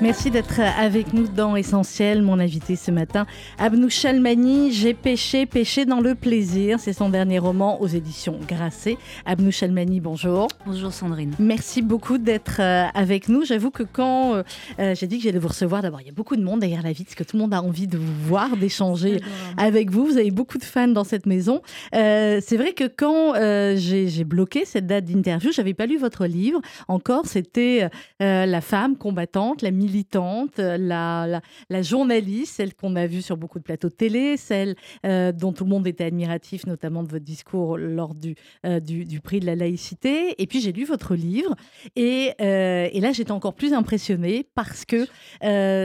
Merci d'être avec nous dans Essentiel. Mon invité ce matin, Abnou Chalmani, J'ai péché, péché dans le plaisir. C'est son dernier roman aux éditions Grasset. Abnou Chalmani, bonjour. Bonjour Sandrine. Merci beaucoup d'être euh, avec nous. J'avoue que quand euh, euh, j'ai dit que j'allais vous recevoir, d'abord, il y a beaucoup de monde derrière la vitre, parce que tout le monde a envie de vous voir, d'échanger avec vous. Vous avez beaucoup de fans dans cette maison. c'est vrai que quand j'ai bloqué cette date d'interview, j'avais pas lu votre livre encore. C'était La femme combattante, la militante militante, la, la, journaliste, celle qu'on a vue sur beaucoup de plateaux de télé, celle euh, dont tout le monde était admiratif, notamment de votre discours lors du, euh, du, prix de la laïcité. Et puis j'ai lu votre livre et, euh, et là j'étais encore plus impressionnée parce que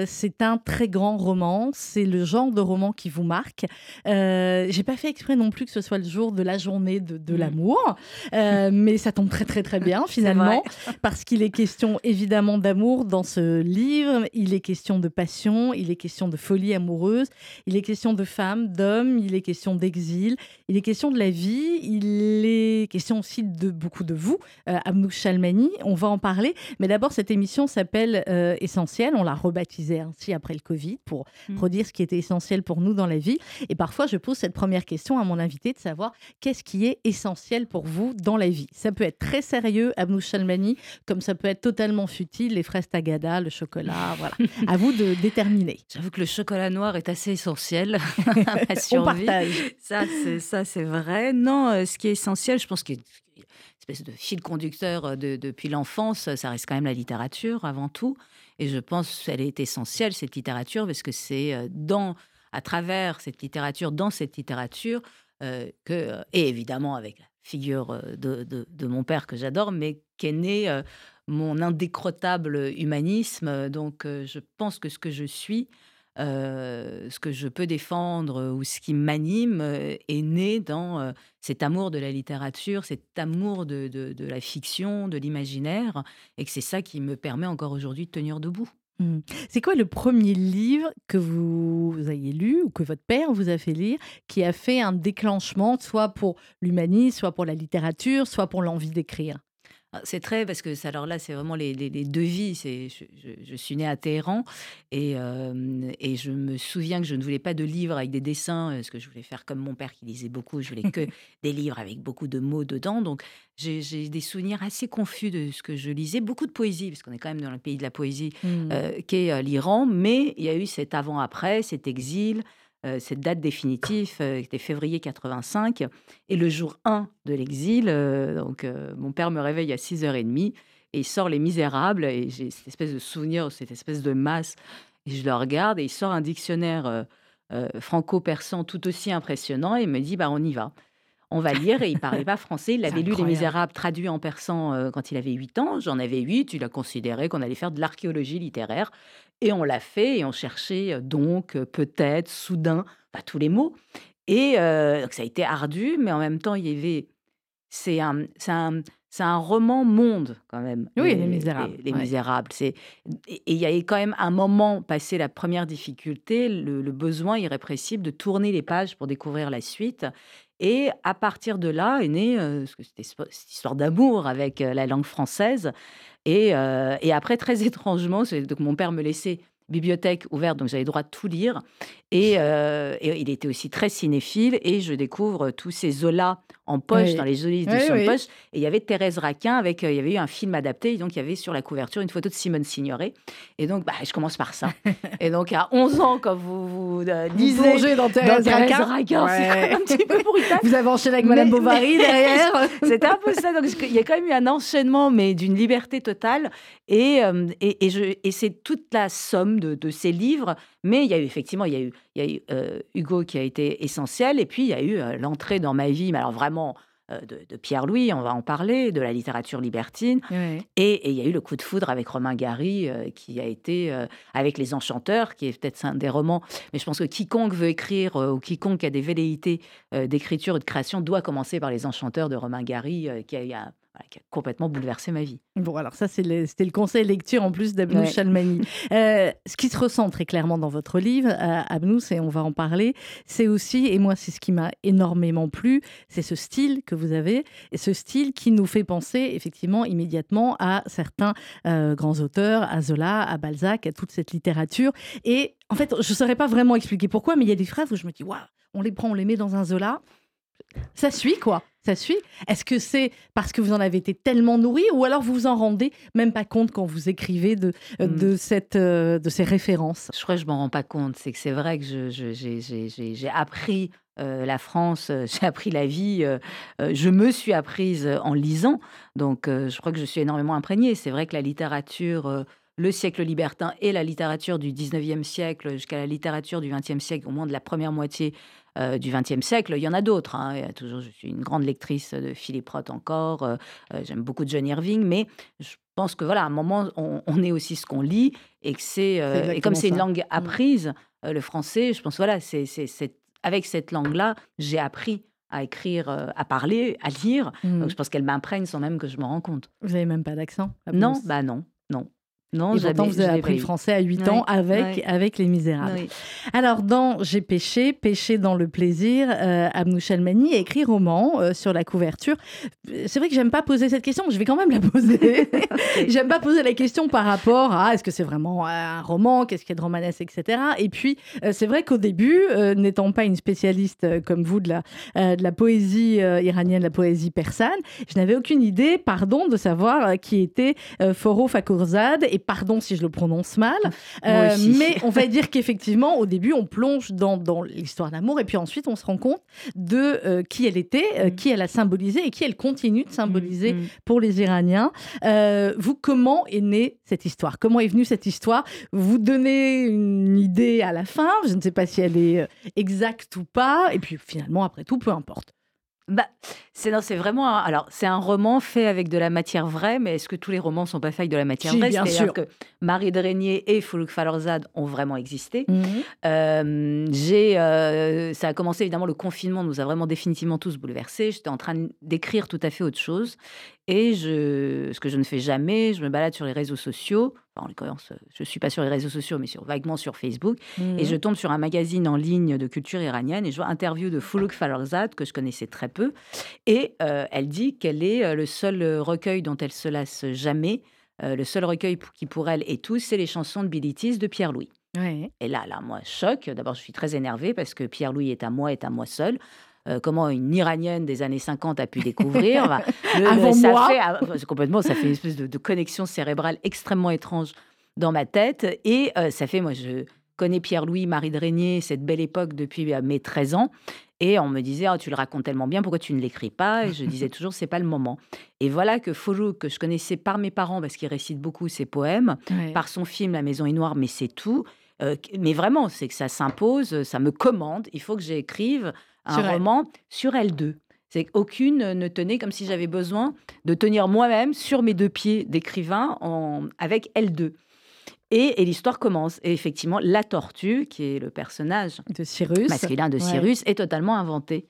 c'est un très grand roman, c'est le genre de roman qui vous marque. j'ai pas fait exprès non plus que ce soit le jour de la journée de, de mmh. l'amour, mais ça tombe très très très bien finalement parce qu'il est question évidemment d'amour dans ce livre il est question de passion, il est question de folie amoureuse, il est question de femmes, d'hommes, il est question d'exil, il est question de la vie, il est question aussi de beaucoup de vous, euh, Amnou Chalmani. On va en parler. Mais d'abord, cette émission s'appelle euh, Essentiel. On l'a rebaptisée ainsi après le Covid pour mm. redire ce qui était essentiel pour nous dans la vie. Et parfois, je pose cette première question à mon invité de savoir qu'est-ce qui est essentiel pour vous dans la vie. Ça peut être très sérieux, Amnou Chalmani, comme ça peut être totalement futile, les fraises tagada, le chocolat voilà. à vous de déterminer. J'avoue que le chocolat noir est assez essentiel à On partage. Ça, c'est, ça, c'est vrai. Non, euh, ce qui est essentiel, je pense qu'il y a une espèce de fil conducteur euh, depuis l'enfance, ça reste quand même la littérature avant tout. Et je pense qu'elle est essentielle, cette littérature, parce que c'est euh, dans, à travers cette littérature, dans cette littérature, que, et évidemment avec la figure de, de, mon père que j'adore, mais qu'est née mon indécrottable humanisme. Donc, euh, je pense que ce que je suis, euh, ce que je peux défendre ou ce qui m'anime euh, est né dans cet amour de la littérature, cet amour de, la fiction, de l'imaginaire, et que c'est ça qui me permet encore aujourd'hui de tenir debout. Mmh. C'est quoi le premier livre que vous ayez lu ou que votre père vous a fait lire qui a fait un déclenchement, soit pour l'humanisme, soit pour la littérature, soit pour l'envie d'écrire? C'est très parce que alors là, c'est vraiment les, deux vies. Je, suis née à Téhéran et, et je me souviens que je ne voulais pas de livres avec des dessins, parce que je voulais faire comme mon père qui lisait beaucoup. Je voulais que des livres avec beaucoup de mots dedans. Donc j'ai, des souvenirs assez confus de ce que je lisais. Beaucoup de poésie, parce qu'on est quand même dans le pays de la poésie, mmh. qu'est l'Iran. Mais il y a eu cet avant-après, cet exil. Euh, cette date définitive euh, était février 85 et le jour 1 de l'exil, euh, donc mon père me réveille à 6h30 et il sort Les Misérables et j'ai cette espèce de souvenir, cette espèce de masse et je le regarde et il sort un dictionnaire franco-persan tout aussi impressionnant et il me dit bah on y va on va lire. Et il parlait pas français. Il avait lu Les Misérables traduits en persan euh, quand il avait 8 ans. J'en avais 8. Il a considéré qu'on allait faire de l'archéologie littéraire. Et on l'a fait. Et on cherchait euh, donc, euh, peut-être, soudain, pas tous les mots. Et donc ça a été ardu, mais en même temps, il y avait. C'est un, un, un, roman monde, quand même. Oui, Les, Misérables. Les, Misérables. Et il y a quand même un moment, passé la première difficulté, le, le besoin irrépressible de tourner les pages pour découvrir la suite. Et à partir de là est née cette histoire d'amour avec la langue française. Et, et après, très étrangement, donc mon père me laissait bibliothèque ouverte, donc j'avais le droit de tout lire. Euh, et, il était aussi très cinéphile. Et je découvre tous ces Zola en poche, dans les éditions de poche. Et il y avait Thérèse Raquin, avec, euh, il y avait eu un film adapté. Et donc, il y avait sur la couverture une photo de Simone Signoret. Et donc, bah, je commence par ça. et donc, à 11 ans, quand vous, vous euh, lisez dans Thérèse, Raquin, c'est un petit peu brutal. Vous avez enchaîné avec Madame Bovary derrière. C'était un peu ça. Donc, il y a quand même eu un enchaînement, mais d'une liberté totale. Et, et, et, et c'est toute la somme de, de ces livres mais il y a eu effectivement, il y a eu, il y a eu euh, Hugo qui a été essentiel, et puis il y a eu euh, l'entrée dans ma vie, mais alors vraiment euh, de, Pierre-Louis, on va en parler, de la littérature libertine. Et, il y a eu le coup de foudre avec Romain Gary, qui a été avec Les Enchanteurs, qui est peut-être un des romans. Mais je pense que quiconque veut écrire ou quiconque a des velléités d'écriture ou de création doit commencer par Les Enchanteurs de Romain Gary, qui a un qui a complètement bouleversé ma vie. Bon, alors ça, c'était le conseil lecture en plus d'Abnou Chalmani. Euh, ce qui se ressent très clairement dans votre livre, euh, Abnou, et on va en parler, c'est aussi, et moi c'est ce qui m'a énormément plu, c'est ce style que vous avez, et ce style qui nous fait penser effectivement immédiatement à certains euh, grands auteurs, à Zola, à Balzac, à toute cette littérature. Et en fait, je ne saurais pas vraiment expliquer pourquoi, mais il y a des phrases où je me dis, waouh, on les prend, on les met dans un Zola. Ça suit, quoi. Ça suit. Est-ce que c'est parce que vous en avez été tellement nourri ou alors vous vous en rendez même pas compte quand vous écrivez de, euh, hmm. de, cette, euh, de ces références? Je crois que je m'en rends pas compte. C'est que c'est vrai que j'ai appris euh, la France, j'ai appris la vie, je me suis apprise en lisant. Donc je crois que je suis énormément imprégnée. C'est vrai que la littérature le siècle libertin et la littérature du 19e siècle jusqu'à la littérature du 20e siècle, au moins de la première moitié euh, du XXe siècle. Il y en a d'autres. Hein. toujours, je suis une grande lectrice de Philippe Roth encore. Euh, euh, j'aime beaucoup John Irving, mais je pense que voilà, à un moment, on, est aussi ce qu'on lit et que c'est et comme c'est une langue mm. apprise, le français. Je pense voilà, c'est avec cette langue-là, j'ai appris à écrire, à parler, à lire. Donc je pense qu'elle m'imprègne sans même que je me rends compte. Vous n'avez même pas d'accent Non, bah non, non. Non, et pourtant, vous avez appris le français à 8 ans avec, avec Les Misérables. Alors, dans J'ai péché, péché dans le plaisir, euh, Abnou Chalmani a écrit roman euh, sur la couverture. C'est vrai que j'aime pas poser cette question, mais je vais quand même la poser. j'aime pas poser la question par rapport à est-ce que c'est vraiment un roman, qu'est-ce qu'il y a de romanesque, etc. Et puis, euh, c'est vrai qu'au début, euh, n'étant pas une spécialiste comme vous de la, de la poésie iranienne, de la poésie persane, je n'avais aucune idée, pardon, de savoir qui était Foro Fakhourzad et pardon si je le prononce mal, euh, mais on va dire qu'effectivement, au début, on plonge dans, dans l'histoire d'amour et puis ensuite, on se rend compte de euh, qui elle était, euh, mm. qui elle a symbolisé et qui elle continue de symboliser mm, mm. pour les Iraniens. vous, comment est née cette histoire? Comment est venue cette histoire? Vous donnez une idée à la fin, je ne sais pas si elle est exacte ou pas, et puis finalement, après tout, peu importe. Bah, c'est c'est vraiment un, alors c'est un roman fait avec de la matière vraie, mais est-ce que tous les romans sont pas faits avec de la matière vraie? Bien sûr que Marie Drenier et Foulouk Falorzad ont vraiment existé. Mhm. Euh, j'ai, euh, ça a commencé évidemment le confinement nous a vraiment définitivement tous bouleversés. J'étais en train d'écrire tout à fait autre chose et je, ce que je ne fais jamais, je me balade sur les réseaux sociaux. en l'occurrence, je ne suis pas sur les réseaux sociaux, mais sur, vaguement sur Facebook. Et je tombe sur un magazine en ligne de culture iranienne et je vois interview de Foulouk Falorzad, que je connaissais très peu. Et euh, elle dit qu'elle est euh, le seul recueil dont elle se lasse jamais. Euh, le seul recueil qui pour elle est tout, c'est les chansons de Bilitis de Pierre-Louis. Et là, là, moi, choc. D'abord, je suis très énervée parce que Pierre-Louis est à moi, est à moi seul. Euh, comment une Iranienne des années 50 a pu découvrir. Avant ça moi. Fait, ah, complètement, ça fait une espèce de, connexion cérébrale extrêmement étrange dans ma tête. Et euh, ça fait, moi, je connais Pierre-Louis, Marie de Régnier, cette belle époque depuis euh, mes 13 ans. Et on me disait, oh, tu le racontes tellement bien, pourquoi tu ne l'écris pas? Et je disais toujours, c'est pas le moment. Et voilà que Foulouk, que je connaissais par mes parents, parce qu'il récite beaucoup ses poèmes, par son film La Maison est noire, mais c'est tout. Mais vraiment, c'est que ça s'impose, ça me commande. Il faut que j'écrive un roman sur L2. C'est qu'aucune ne tenait comme si j'avais besoin de tenir moi-même sur mes deux pieds d'écrivain avec L2. Et, l'histoire commence. Et effectivement, la tortue, qui est le personnage de Cyrus, masculin de Cyrus, est totalement inventé.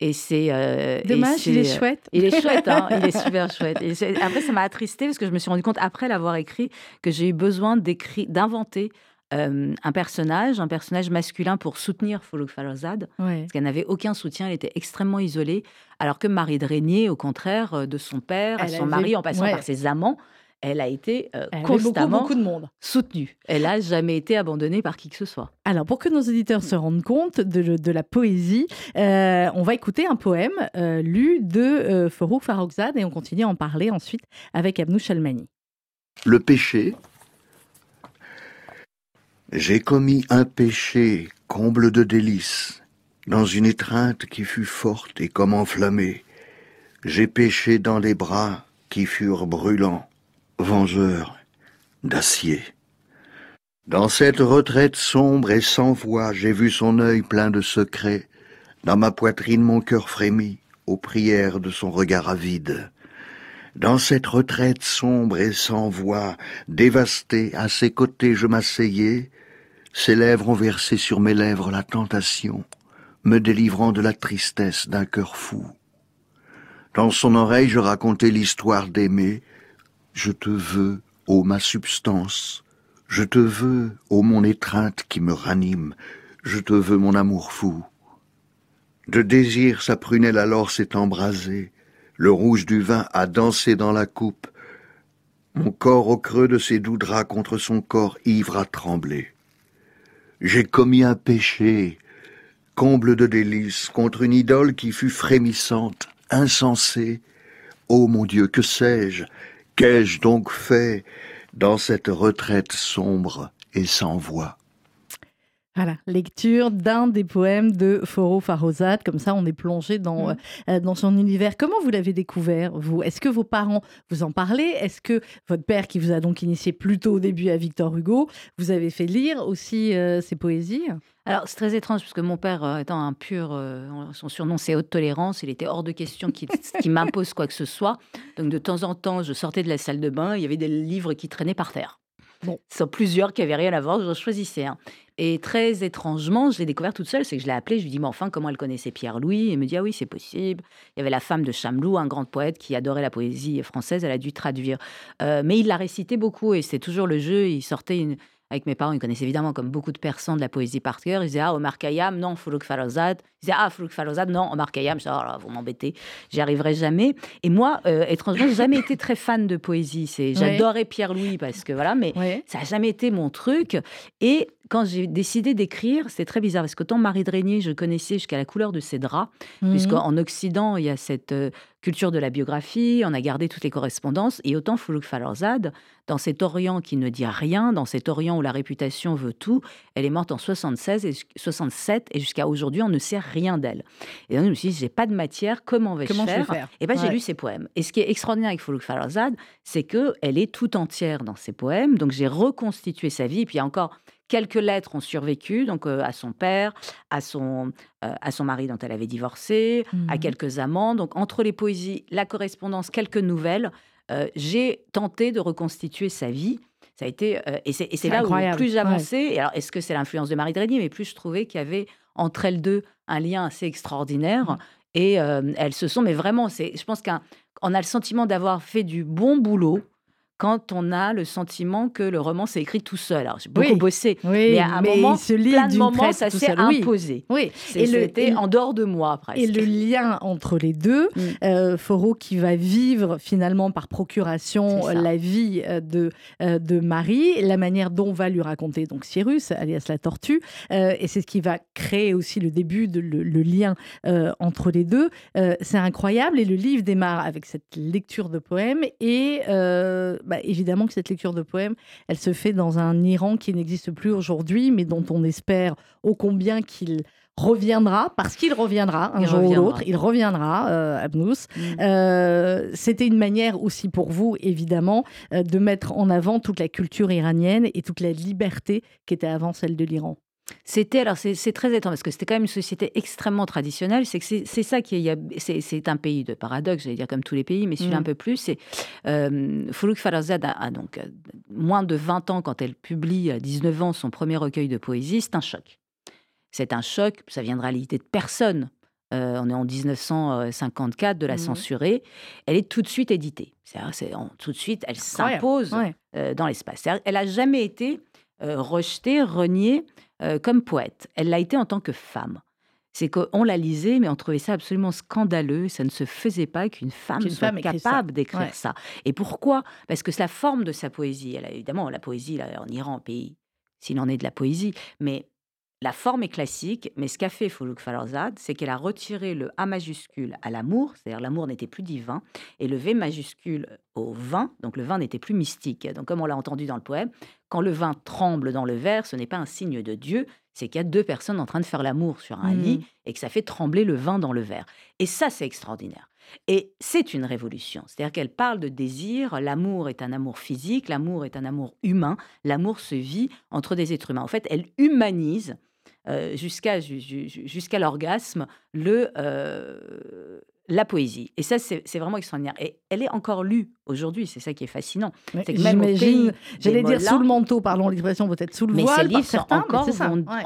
Et c'est euh, dommage, il est euh, chouette. Il est chouette, hein, il est super chouette. Et après, ça m'a attristé parce que je me suis rendu compte après l'avoir écrit que j'ai eu besoin d'inventer euh, un personnage, un personnage masculin pour soutenir Foulouk Falazad, parce qu'elle n'avait aucun soutien, elle était extrêmement isolée, alors que Marie de Régnier, au contraire, euh, de son père à son mari, en passant par ses amants, elle a été euh, constamment beaucoup, de monde. soutenue. Elle n'a jamais été abandonnée par qui que ce soit. Alors, pour que nos auditeurs se rendent compte de, la poésie, on va écouter un poème lu de Foulouk Faroukzad et on continue à en parler ensuite avec Abnou Chalmani. Le péché, j'ai commis un péché, comble de délices, dans une étreinte qui fut forte et comme enflammée. J'ai péché dans les bras qui furent brûlants, vengeurs d'acier. Dans cette retraite sombre et sans voix, j'ai vu son œil plein de secrets. Dans ma poitrine mon cœur frémit aux prières de son regard avide. Dans cette retraite sombre et sans voix, dévastée, à ses côtés je m'asseyais, ses lèvres ont versé sur mes lèvres la tentation, me délivrant de la tristesse d'un cœur fou. Dans son oreille, je racontais l'histoire d'aimer. Je te veux, ô ma substance. Je te veux, ô mon étreinte qui me ranime. Je te veux, mon amour fou. De désir, sa prunelle alors s'est embrasée. Le rouge du vin a dansé dans la coupe. Mon corps au creux de ses doux draps contre son corps ivre a tremblé. J'ai commis un péché, comble de délices, contre une idole qui fut frémissante, insensée. Ô mon Dieu, que sais-je? Qu'ai-je donc fait dans cette retraite sombre et sans voix? Voilà, lecture d'un des poèmes de Foro Farrouzat. Comme ça, on est plongé dans, mm. euh, dans son univers. Comment vous l'avez découvert, vous? Est-ce que vos parents vous en parlaient? Est-ce que votre père, qui vous a donc initié plutôt au début à Victor Hugo, vous avez fait lire aussi euh, ses poésies? Alors, c'est très étrange, parce que mon père, euh, étant un pur, son surnom c'est haute tolérance, il était hors de question qu'il m'impose quoi que ce soit. Donc, de temps en temps, je sortais de la salle de bain, il y avait des livres qui traînaient par terre. Bon. Sont plusieurs qui avaient rien à voir, je choisissais un. Et très étrangement, je l'ai découvert toute seule, c'est que je l'ai appelée, je lui dis, mais enfin, comment elle connaissait Pierre-Louis? Elle me dit, ah oui, c'est possible. Il y avait la femme de Chamelou, un grand poète qui adorait la poésie française, elle a dû traduire. Euh, mais il l'a récité beaucoup et c'est toujours le jeu, il sortait une, avec mes parents, ils connaissaient évidemment, comme beaucoup de personnes, de la poésie par cœur. Ils disaient Ah, Omar Khayyam, non, Foulouk Falozad. Ils disaient Ah, Foulouk Falozad, non, Omar Khayyam. Je disais Oh vous m'embêtez, j'y arriverai jamais. Et moi, euh, étrangement, j'ai jamais été très fan de poésie. C'est, j'adorais Pierre-Louis parce que voilà, mais ça n'a jamais été mon truc. Et quand j'ai décidé d'écrire, c'est très bizarre parce qu'autant Marie Drégnier, je connaissais jusqu'à la couleur de ses draps, mmh. puisqu'en Occident, il y a cette euh, culture de la biographie, on a gardé toutes les correspondances, et autant Foulouk Falorzad, dans cet Orient qui ne dit rien, dans cet Orient où la réputation veut tout, elle est morte en 76 et 67, et jusqu'à aujourd'hui, on ne sait rien d'elle. Et donc, je me suis dit, j'ai pas de matière, comment vais-je faire, faire? Et bien, j'ai lu ses poèmes. Et ce qui est extraordinaire avec Foulouk Falorzad, c'est qu'elle est tout entière dans ses poèmes, donc j'ai reconstitué sa vie, et puis il y a encore Quelques lettres ont survécu, donc euh, à son père, à son, euh, à son mari dont elle avait divorcé, à mmh quelques amants. Donc entre les poésies, la correspondance, quelques nouvelles, euh, j'ai tenté de reconstituer sa vie. Ça a été et c'est là où plus j'avançais. Alors est-ce que c'est l'influence de Marie Draghi Mais plus je trouvais qu'il y avait entre elles deux un lien assez extraordinaire. Mmh. Et elles se sont, mais vraiment, c'est, je pense qu'on a le sentiment d'avoir fait du bon boulot quand on a le sentiment que le roman s'est écrit tout seul. Alors, j'ai beaucoup bossé, mais à un moment, se lit plein de moments, ça s'est imposé. Oui, et c'était en dehors de moi, presque. Et le lien entre les deux, mm. euh, Foro qui va vivre finalement par procuration la vie euh, de, euh, de Marie, la manière dont va lui raconter donc Cyrus, alias la tortue, et c'est ce qui va créer aussi le début de le, lien entre les deux. c'est incroyable, et le livre démarre avec cette lecture de poèmes et bah, évidemment que cette lecture de poèmes, elle se fait dans un Iran qui n'existe plus aujourd'hui, mais dont on espère ô combien qu'il reviendra, parce qu'il reviendra un jour ou l'autre, il reviendra, euh, Abnous. Mm. Euh, c'était une manière aussi pour vous, évidemment, euh, de mettre en avant toute la culture iranienne et toute la liberté qui était avant celle de l'Iran. C'était alors c'est très étonnant parce que c'était quand même une société extrêmement traditionnelle. C'est que c'est ça qui est c'est un pays de paradoxe, j'allais dire comme tous les pays, mais celui-là mm. un peu plus. C'est euh, Foulouk Farazad a, donc euh, moins de 20 ans quand elle publie à 19 ans son premier recueil de poésie. C'est un choc. C'est un choc. Ça viendra à l'idée de personne. Euh, on est en 1954 de la mm. censurer. Elle est tout de suite éditée. C'est tout de suite, elle s'impose euh, dans l'espace. Elle a jamais été rejetée, reniée euh, comme poète. Elle l'a été en tant que femme. C'est qu'on la lisait, mais on trouvait ça absolument scandaleux. Ça ne se faisait pas qu'une femme soit capable d'écrire ça. Et pourquoi? Parce que c'est la forme de sa poésie. Elle a, évidemment, la poésie, là, en Iran, pays, s'il en est de la poésie, mais la forme est classique, mais ce qu'a fait Foulouk Falorzad, c'est qu'elle a retiré le A majuscule à l'amour, c'est-à-dire l'amour n'était plus divin, et le V majuscule au vin, donc le vin n'était plus mystique. Donc comme on l'a entendu dans le poème, quand le vin tremble dans le verre, ce n'est pas un signe de Dieu, c'est qu'il y a deux personnes en train de faire l'amour sur un lit mmh. et que ça fait trembler le vin dans le verre. Et ça, c'est extraordinaire. Et c'est une révolution. C'est-à-dire qu'elle parle de désir. L'amour est un amour physique, l'amour est un amour humain. L'amour se vit entre des êtres humains. En fait, elle humanise euh, jusqu'à jusqu'à l'orgasme le euh, la poésie. Et ça, c'est vraiment extraordinaire. Et elle est encore lue aujourd'hui, c'est ça qui est fascinant. J'imagine, j'allais dire sous le manteau, pardon l'expression peut-être sous le mais voile. Mais ces livres sont encore,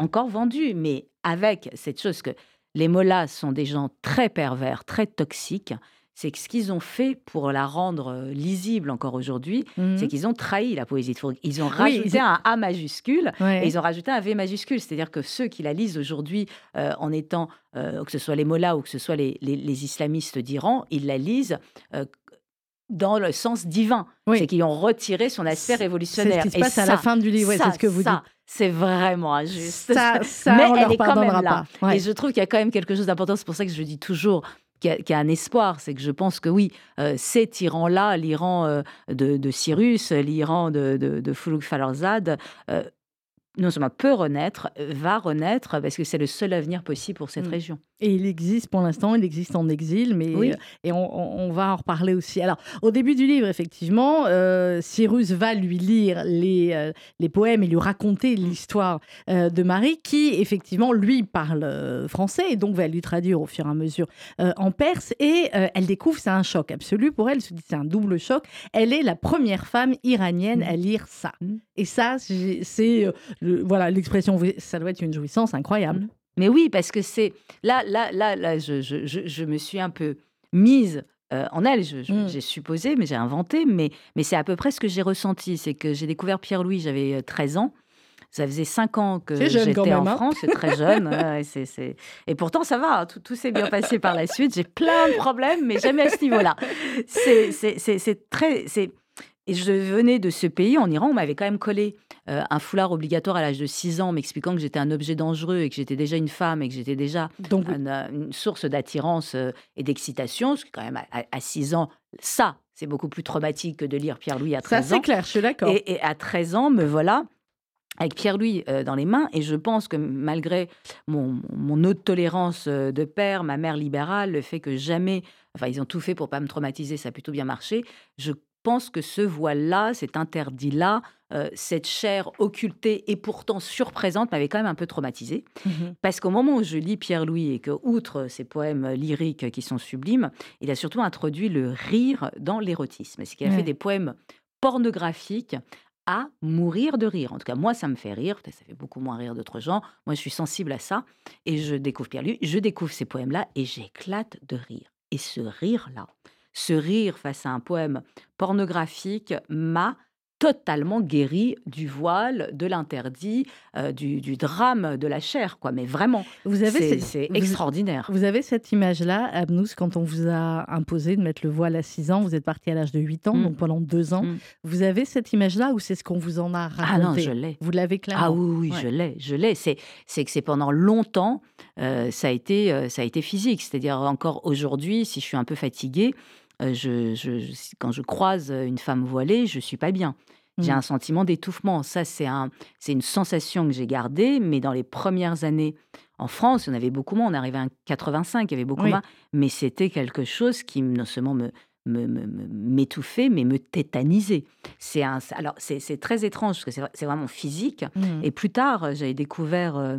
encore vendus, mais avec cette chose que les mollahs sont des gens très pervers, très toxiques. C'est que ce qu'ils ont fait pour la rendre euh, lisible encore aujourd'hui, Mhm. c'est qu'ils ont trahi la poésie de. Ils ont rajouté un A majuscule Ouais. et ils ont rajouté un V majuscule. C'est-à-dire que ceux qui la lisent aujourd'hui, euh, en étant, euh, que ce soit les mollahs ou que ce soit les, les- les islamistes d'Iran, ils la lisent euh, dans le sens divin. Oui. C'est qu'ils ont retiré son aspect C'est révolutionnaire. ce qui se Et passe à ça, la fin du livre, ouais, c'est ce que vous ça, dites. C'est vraiment injuste. Ça, ça, Mais on elle leur est quand même là. Ouais. Et je trouve qu'il y a quand même quelque chose d'important. C'est pour ça que je dis toujours qu'il y, a- un espoir. C'est que je pense que oui, euh, cet Iran-là, l'Iran euh, de, de Cyrus, l'Iran de, de, de Foulouk Falarzad, euh, non seulement peut renaître, va renaître, parce que c'est le seul avenir possible pour cette Mm. région. Et il existe pour l'instant, il existe en exil, mais Oui. euh, et on, va en reparler aussi. Alors, au début du livre, effectivement, euh, Cyrus va lui lire les, euh, les poèmes et lui raconter l'histoire euh, de Marie, qui effectivement lui parle français et donc va lui traduire au fur et à mesure en perse. Et elle découvre, c'est un choc absolu pour elle. Elle se dit c'est un double choc. Elle est la première femme iranienne à lire ça. Mm. Et ça, c'est euh, le- voilà l'expression. Ça doit être une jouissance incroyable. Mais oui, parce que c'est là, là, là, là, je, je, je, je me suis un peu mise euh, en elle. Mm. J'ai supposé, mais j'ai inventé. Mais, mais c'est à peu près ce que j'ai ressenti. C'est que j'ai découvert Pierre-Louis, j'avais euh, 13 ans. Ça faisait 5 ans que j'étais en même, hein. France, c'est très jeune. Et pourtant, ça va, hein, tout, tout s'est bien passé par la suite. J'ai plein de problèmes, mais jamais à ce niveau-là. C'est très. C'est- Et je venais de ce pays, en Iran, on m'avait quand même collé euh, un foulard obligatoire à l'âge de 6 ans, m'expliquant que j'étais un objet dangereux et que j'étais déjà une femme et que j'étais déjà Donc, euh, une source d'attirance euh, et d'excitation, ce qui quand même à, à 6 ans, ça, c'est beaucoup plus traumatique que de lire Pierre-Louis à ça 13 c'est ans. clair, je suis d'accord. Et, et à 13 ans, me voilà avec Pierre-Louis euh, dans les mains. Et je pense que malgré mon, mon haute tolérance de père, ma mère libérale, le fait que jamais, enfin ils ont tout fait pour pas me traumatiser, ça a plutôt bien marché. Je pense que ce voile-là, cet interdit-là, euh, cette chair occultée et pourtant surprésente m'avait quand même un peu traumatisée. Mhm. Parce qu'au moment où je lis Pierre-Louis et que, outre ses poèmes lyriques qui sont sublimes, il a surtout introduit le rire dans l'érotisme. C'est qu'il a Ouais. fait des poèmes pornographiques à mourir de rire. En tout cas, moi, ça me fait rire. Ça fait beaucoup moins rire d'autres gens. Moi, je suis sensible à ça. Et je découvre Pierre-Louis, je découvre ces poèmes-là et j'éclate de rire. Et ce rire-là, ce rire face à un poème pornographique m'a totalement guéri du voile, de l'interdit, euh, du, du drame de la chair, quoi. Mais vraiment, Vous avez c'est vous- extraordinaire. Vous avez cette image-là, Abnous, quand on vous a imposé de mettre le voile à 6 ans, vous êtes parti à l'âge de 8 ans, Mm. donc pendant 2 ans. Mm. Vous avez cette image-là ou c'est ce qu'on vous en a raconté Ah non, je l'ai. Vous l'avez clairement Ah oui, oui, Ouais. je l'ai, je l'ai. C'est, c'est que c'est pendant longtemps, euh, ça a été, euh, ça a été physique. C'est-à-dire encore aujourd'hui, si je suis un peu fatiguée, je, je- je- quand je croise une femme voilée, je suis pas bien. J'ai Mm. un sentiment d'étouffement. Ça, c'est un, c'est une sensation que j'ai gardée. Mais dans les premières années en France, il y en avait beaucoup moins. On arrivait à 85, il y avait beaucoup Oui. moins. Mais c'était quelque chose qui non seulement me m'étouffer, mais me tétaniser. C'est un, alors c'est, c'est très étrange parce que c'est, vraiment physique. Mm. Et plus tard, euh, j'avais découvert euh,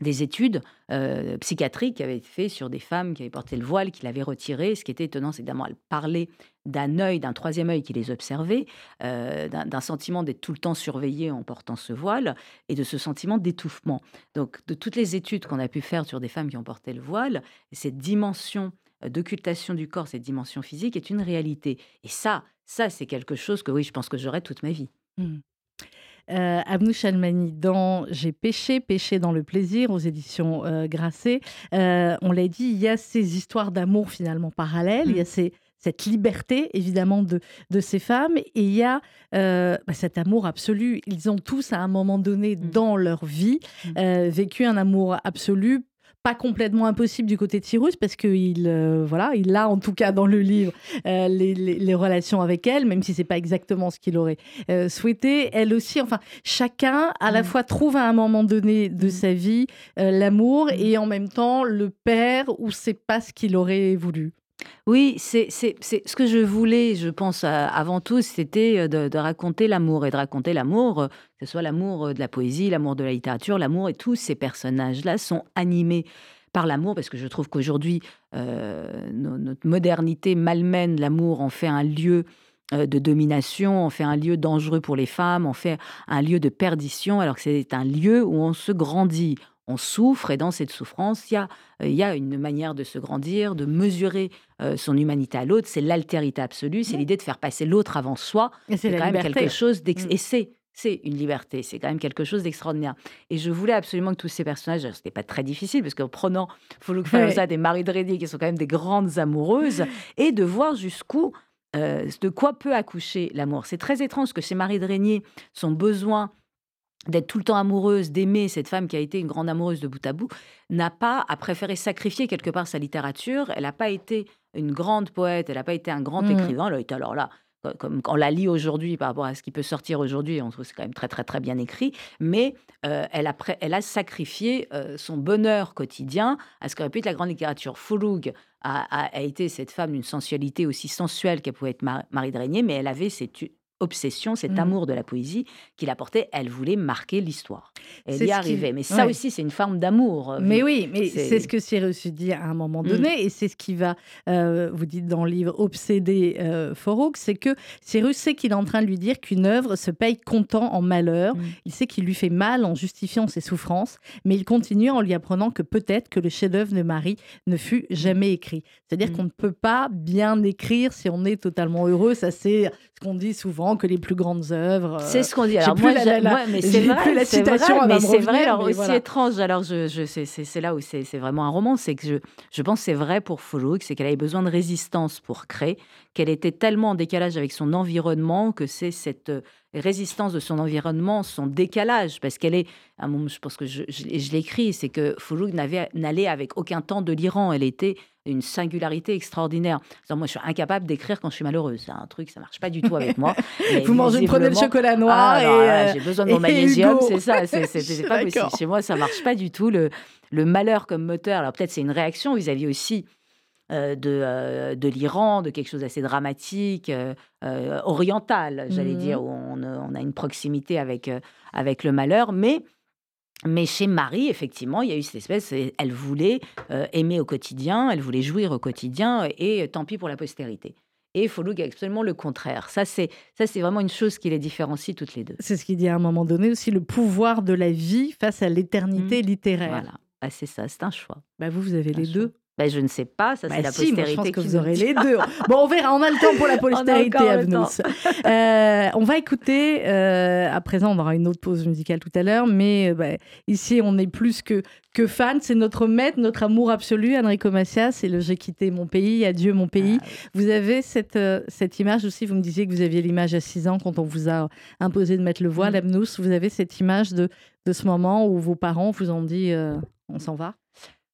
des études euh, psychiatriques qui avaient été faites sur des femmes qui avaient porté le voile, qui l'avaient retiré. Ce qui était étonnant, c'est évidemment, elles parlaient d'un œil, d'un troisième œil qui les observait, euh, d'un sentiment d'être tout le temps surveillé en portant ce voile et de ce sentiment d'étouffement. Donc, de toutes les études qu'on a pu faire sur des femmes qui ont porté le voile, cette dimension euh, d'occultation du corps, cette dimension physique est une réalité. Et ça, ça, c'est quelque chose que oui, je pense que j'aurai toute ma vie. Mm. Euh, Abnou Chalmani, dans J'ai péché, péché dans le plaisir, aux éditions euh, Grasset, euh, on l'a dit, il y a ces histoires d'amour finalement parallèles, il y a Mm. ces- cette liberté évidemment de, de ces femmes, et il y a euh, bah, cet amour absolu. Ils ont tous à un moment donné Mm. dans leur vie Mm. vécu un amour absolu. Pas complètement impossible du côté de Cyrus, parce qu'il euh, voilà, il a en tout cas dans le livre euh, les, les- les relations avec elle, même si c'est pas exactement ce qu'il aurait euh, souhaité. Elle aussi, enfin, chacun à la Mm. fois trouve à un moment donné de Mm. sa vie euh, l'amour Mm. et en même temps le père ou c'est pas ce qu'il aurait voulu. Oui, c'est ce que je voulais, je pense, euh, avant tout, c'était euh, de, raconter l'amour et de raconter l'amour, euh, que ce soit l'amour de la poésie, l'amour de la littérature, l'amour, et tous ces personnages-là sont animés par l'amour, parce que je trouve qu'aujourd'hui, no- notre modernité malmène l'amour, en fait un lieu de domination, en fait un lieu dangereux pour les femmes, en fait un lieu de perdition, alors que c'est un lieu où on se grandit, on souffre et dans cette souffrance, il y a, il y a une manière de se grandir, de mesurer son humanité à l'autre. C'est l'altérité absolue, c'est l'idée de faire passer l'autre avant soi. C'est quand même quelque chose mmh. Et c'est c'est une liberté, c'est quand même quelque chose d'extraordinaire. Et je voulais absolument que tous ces personnages, ce n'était pas très difficile, parce qu'en prenant Foulouk Falosa, des Marie Dredi, qui sont quand même des grandes amoureuses, et de voir jusqu'où, de quoi peut accoucher l'amour. C'est très étrange que chez Marie Drégnier, son besoin d'être tout le temps amoureuse, d'aimer cette femme qui a été une grande amoureuse de bout à bout, n'a pas, a préféré sacrifier quelque part sa littérature. Elle n'a pas été une grande poète, elle n'a pas été un grand mmh. écrivain. Elle a été alors là, comme on la lit aujourd'hui par rapport à ce qui peut sortir aujourd'hui, on trouve c'est quand même très très très bien écrit, mais euh, elle, a elle a sacrifié euh, son bonheur quotidien à ce que répète la grande littérature. Fouloug a, a, été cette femme d'une sensualité aussi sensuelle qu'elle pouvait être Marie de mais elle avait cette obsession, cet mmh. amour de la poésie qu'il apportait. Elle voulait marquer l'histoire. Elle y arrivait. Mais ça aussi, c'est une forme d'amour. Euh, mais oui, mais c'est ce que Cyrus dit à un moment mmh. donné, et c'est ce qui va, euh, vous dites dans le livre, obséder euh, c'est que Cyrus sait qu'il est en train de lui dire qu'une œuvre se paye content en malheur. Mmh. Il sait qu'il lui fait mal en justifiant ses souffrances, mais il continue en lui apprenant que peut-être que le chef-d'œuvre de Marie ne fut jamais écrit. C'est-à-dire qu'on ne peut pas bien écrire si on est totalement heureux. Ça, c'est ce qu'on dit souvent que les plus grandes œuvres. C'est ce qu'on dit. Alors moi, mais c'est vrai, la citation, mais c'est vrai. Alors aussi étrange. Alors je, je c'est là où c'est vraiment un roman, c'est que je, je pense c'est vrai pour Foulouk, c'est qu'elle avait besoin de résistance pour créer, qu'elle était tellement en décalage avec son environnement que c'est cette euh, résistance de son environnement, son décalage, parce qu'elle est, un moment, je pense que je, je, l'écris, c'est que Foulouk n'allait avec aucun temps de l'Iran. Elle était une singularité extraordinaire. moi, je suis incapable d'écrire quand je suis malheureuse. C'est un truc, ça marche pas du tout avec moi. Vous mangez, prenez le chocolat noir ah, et euh, j'ai besoin de mon magnésium, c'est ça. C'est pas possible. Chez moi, ça marche pas du tout. Le, le malheur comme moteur. Alors peut-être c'est une réaction vis-à-vis aussi euh, de, euh, de l'Iran, de quelque chose d'assez dramatique, oriental, j'allais mmh dire, où on, on, a une proximité avec, avec le malheur, mais mais chez Marie, effectivement, il y a eu cette espèce, elle voulait euh, aimer au quotidien, elle voulait jouir au quotidien, et, tant pis pour la postérité. Et Foulouk a absolument le contraire. Ça, c'est ça, c'est vraiment une chose qui les différencie toutes les deux. C'est ce qu'il dit à un moment donné aussi, le pouvoir de la vie face à l'éternité mmh. littéraire. Voilà, ah, c'est ça, c'est un choix. Bah vous, vous avez les deux. Ben, je ne sais pas, ça c'est bah, la postérité. je pense que vous aurez les deux. bon, on verra, on a le temps pour la postérité, Abnous. Euh, on va écouter, euh, à présent, on aura une autre pause musicale tout à l'heure, mais euh, bah, ici on est plus que, que fans, c'est notre maître, notre amour absolu, Enrico Macias, c'est le J'ai quitté mon pays, adieu mon pays. Ah vous avez cette, cette image aussi, vous me disiez que vous aviez l'image à 6 ans quand on vous a imposé de mettre le voile, mmh. Abnous, vous avez cette image de, de ce moment où vos parents vous ont dit on s'en va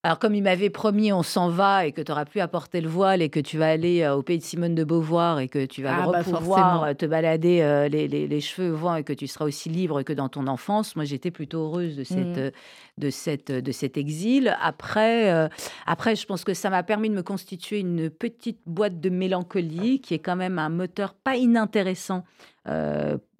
alors, comme il m'avait promis, on s'en va et que tu auras pu apporter le voile et que tu vas aller euh, au pays de Simone de Beauvoir et que tu vas ah, bah, pouvoir euh, te balader euh, les, cheveux au vent et que tu seras aussi libre que dans ton enfance. Moi, j'étais plutôt heureuse de, cette, mmh. de, cette, de cet exil. Après, après, je pense que ça m'a permis de me constituer une petite boîte de mélancolie qui est quand même un moteur pas inintéressant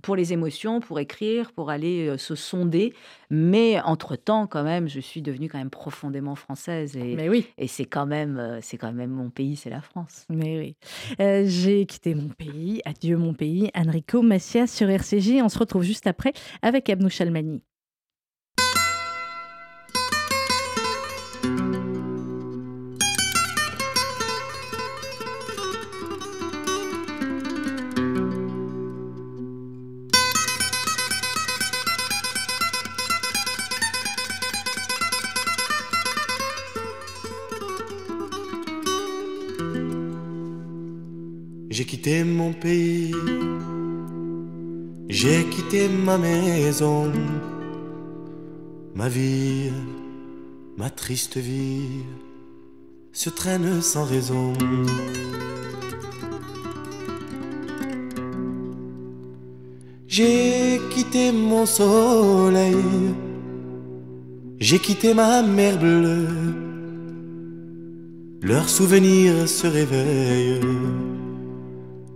pour les émotions, pour écrire, pour aller euh, se sonder. Mais entre-temps, quand même, je suis devenue quand même profondément française. Et, Mais oui. Et c'est quand, même, euh, c'est quand même mon pays, c'est la France. Mais oui. Euh, j'ai quitté mon pays. Adieu mon pays. Enrico Macias sur RCJ. On se retrouve juste après avec Abnou Chalmani. Quitté mon pays, j'ai quitté ma maison, ma vie, ma triste vie se traîne sans raison. J'ai quitté mon soleil, j'ai quitté ma mer bleue, leurs souvenirs se réveillent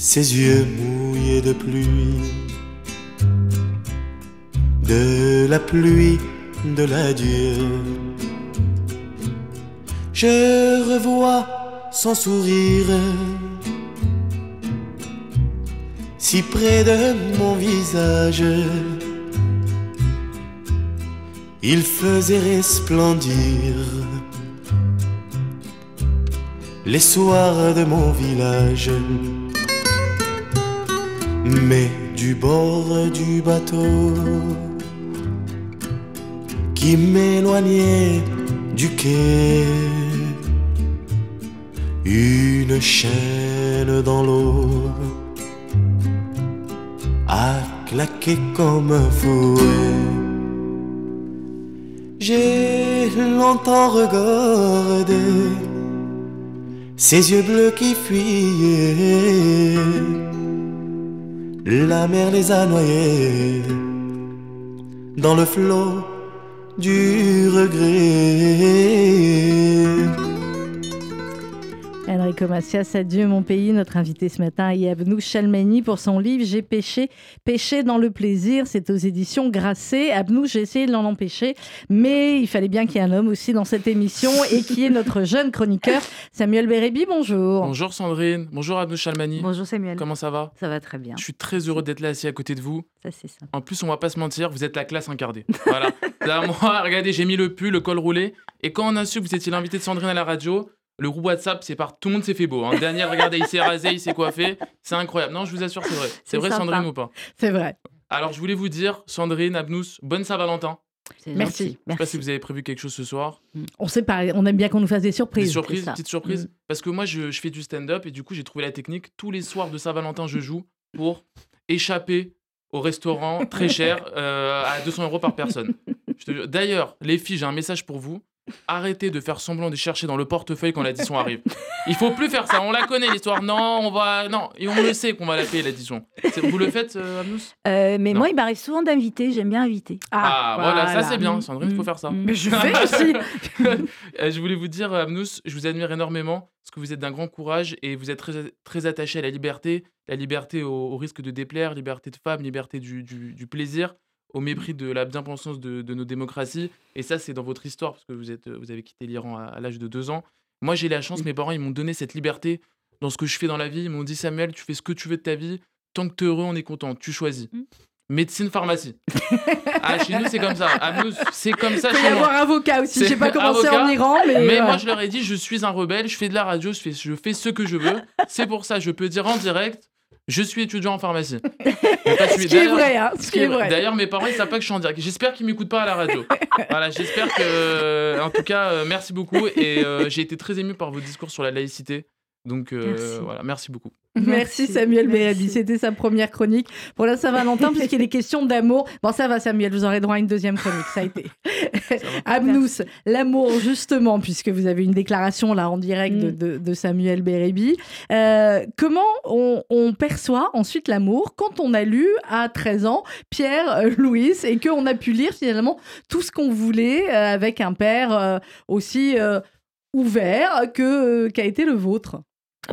ses yeux mouillés de pluie, de la pluie de l'adieu. Je revois son sourire si près de mon visage. Il faisait resplendir les soirs de mon village. Mais du bord du bateau qui m'éloignait du quai, une chaîne dans l'eau a claqué comme un fouet. J'ai longtemps regardé ses yeux bleus qui fuyaient. La mer les a noyés dans le flot du regret. Enrico Macias, Adieu mon pays. Notre invité ce matin est Abnou Chalmani pour son livre J'ai péché, péché dans le plaisir. C'est aux éditions Grasset. Abnou, j'ai essayé de l'en empêcher, mais il fallait bien qu'il y ait un homme aussi dans cette émission et qui est notre jeune chroniqueur Samuel Bérébi. Bonjour. Bonjour Sandrine. Bonjour Abnou Chalmani. Bonjour Samuel. Comment ça va? Ça va très bien. Je suis très heureux d'être là assis à côté de vous. Ça c'est ça. En plus, on va pas se mentir, vous êtes la classe incarnée. Voilà. Là, moi, regardez, j'ai mis le pull, le col roulé. Et quand on a su que vous étiez l'invité de Sandrine à la radio, le groupe WhatsApp, c'est par tout le monde s'est fait beau. Hein. Daniel, regardez, il s'est rasé, il s'est coiffé. C'est incroyable. Non, je vous assure, c'est vrai. C'est vrai, Sandrine ou pas? C'est vrai. Alors, je voulais vous dire, Sandrine, Abnous, bonne Saint-Valentin. Merci. Je sais pas si vous avez prévu quelque chose ce soir. On sait pas, on aime bien qu'on nous fasse des surprises. Des surprises, petites surprises. Mm. Parce que moi, je, fais du stand-up et du coup, j'ai trouvé la technique. Tous les soirs de Saint-Valentin, je joue pour échapper au restaurant très cher euh, à 200 euros par personne. D'ailleurs, les filles, j'ai un message pour vous. Arrêtez de faire semblant de chercher dans le portefeuille quand l'addition arrive. Il faut plus faire ça. On la connaît l'histoire. Non, on va non et on le sait qu'on va la payer l'addition. Vous le faites, euh, euh Mais moi, il m'arrive souvent d'inviter. J'aime bien inviter. Ah, ah voilà. ça c'est bien. Sandrine, il faut faire ça. Mais je fais aussi. Euh, je voulais vous dire, Amnous, je vous admire énormément parce que vous êtes d'un grand courage et vous êtes très, très attaché à la liberté, la liberté au, risque de déplaire, liberté de femme, liberté du, du plaisir au mépris de la bien-pensance de, nos démocraties. Et ça, c'est dans votre histoire, parce que vous, êtes, vous avez quitté l'Iran à, l'âge de deux ans. Moi, j'ai la chance, mes parents, ils m'ont donné cette liberté dans ce que je fais dans la vie. Ils m'ont dit, Samuel, tu fais ce que tu veux de ta vie. Tant que tu es heureux, on est content. Tu choisis. Mm. Médecine, pharmacie. ah, chez nous, c'est comme ça. À nous, c'est comme ça. Il peut y avoir avocat aussi. Je sais pas comment c'est en Iran, mais. Mais moi, je leur ai dit, je suis un rebelle, je fais de la radio, je fais, je fais ce que je veux. C'est pour ça, je peux dire en direct, je suis étudiant en pharmacie. ce qui est vrai, hein, ce qui est vrai. D'ailleurs, mes parents, ils savent pas que je suis en direct. J'espère qu'ils m'écoutent pas à la radio. voilà, j'espère que. Euh, en tout cas, euh, merci beaucoup. Et euh, j'ai été très ému par vos discours sur la laïcité. Donc voilà, merci beaucoup. Merci, Samuel Bérabi. C'était sa première chronique pour la Saint-Valentin, puisqu'il est question d'amour. Bon, ça va, Samuel, vous aurez droit à une deuxième chronique. Ça a été. Abnous, l'amour, justement, puisque vous avez une déclaration là en direct de, mm. Samuel Bérébi. Euh, comment on, perçoit ensuite l'amour quand on a lu à 13 ans Pierre euh, Louis et qu'on a pu lire finalement tout ce qu'on voulait euh, avec un père aussi ouvert que qu'a été le vôtre?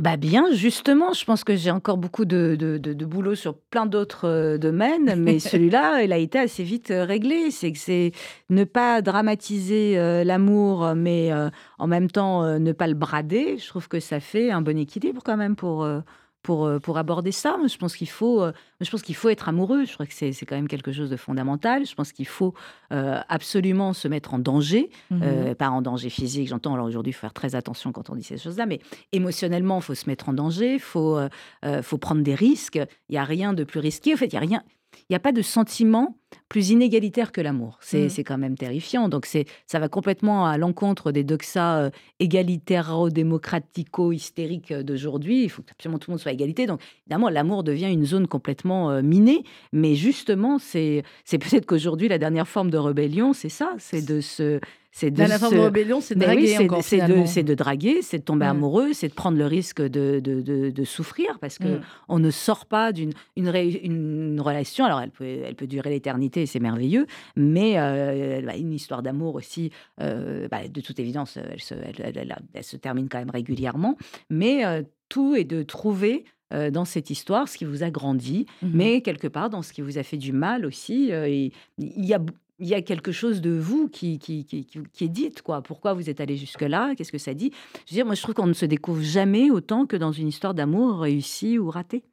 Bah bien, justement, je pense que j'ai encore beaucoup de, de, boulot sur plein d'autres euh, domaines, mais celui-là, il a été assez vite euh, réglé. C'est que c'est ne pas dramatiser euh, l'amour, mais en même temps ne pas le brader. Je trouve que ça fait un bon équilibre quand même pour pour, euh, pour aborder ça. Je pense qu'il faut, euh, je pense qu'il faut être amoureux. Je crois que c'est quand même quelque chose de fondamental. Je pense qu'il faut euh, absolument se mettre en danger, mmh pas en danger physique. J'entends. Alors aujourd'hui, faut faire très attention quand on dit ces choses-là, mais émotionnellement, il faut se mettre en danger. Il faut, faut prendre des risques. Il n'y a rien de plus risqué. En fait, il y a rien. Il n'y a pas de sentiment plus inégalitaire que l'amour. C'est Mm. c'est quand même terrifiant. Donc c'est ça va complètement à l'encontre des doxas euh, égalitairo-démocratico-hystériques euh, d'aujourd'hui. Il faut que absolument tout le monde soit à égalité. Donc évidemment, l'amour devient une zone complètement euh, minée. Mais justement, c'est peut-être qu'aujourd'hui, la dernière forme de rébellion, c'est ça. C'est de se... C'est de se- de rébellion, c'est de draguer oui, c'est de, draguer, c'est de tomber Ouais. amoureux, c'est de prendre le risque de, souffrir parce que Mm. on ne sort pas d'une une, ré- une relation. Alors, elle peut, elle peut durer l'éternité, c'est merveilleux, mais euh, bah, une histoire d'amour aussi, euh, bah, de toute évidence, elle se, elle, elle- elle- elle se termine quand même régulièrement. Mais euh, tout est de trouver euh, dans cette histoire ce qui vous a grandi, Mhm. mais quelque part dans ce qui vous a fait du mal aussi. euh, il y a il y a quelque chose de vous qui, qui, qui, qui- qui est dit, quoi. Pourquoi vous êtes allé jusque-là? Qu'est-ce que ça dit? Je veux dire, moi, je trouve qu'on ne se découvre jamais autant que dans une histoire d'amour réussie ou ratée.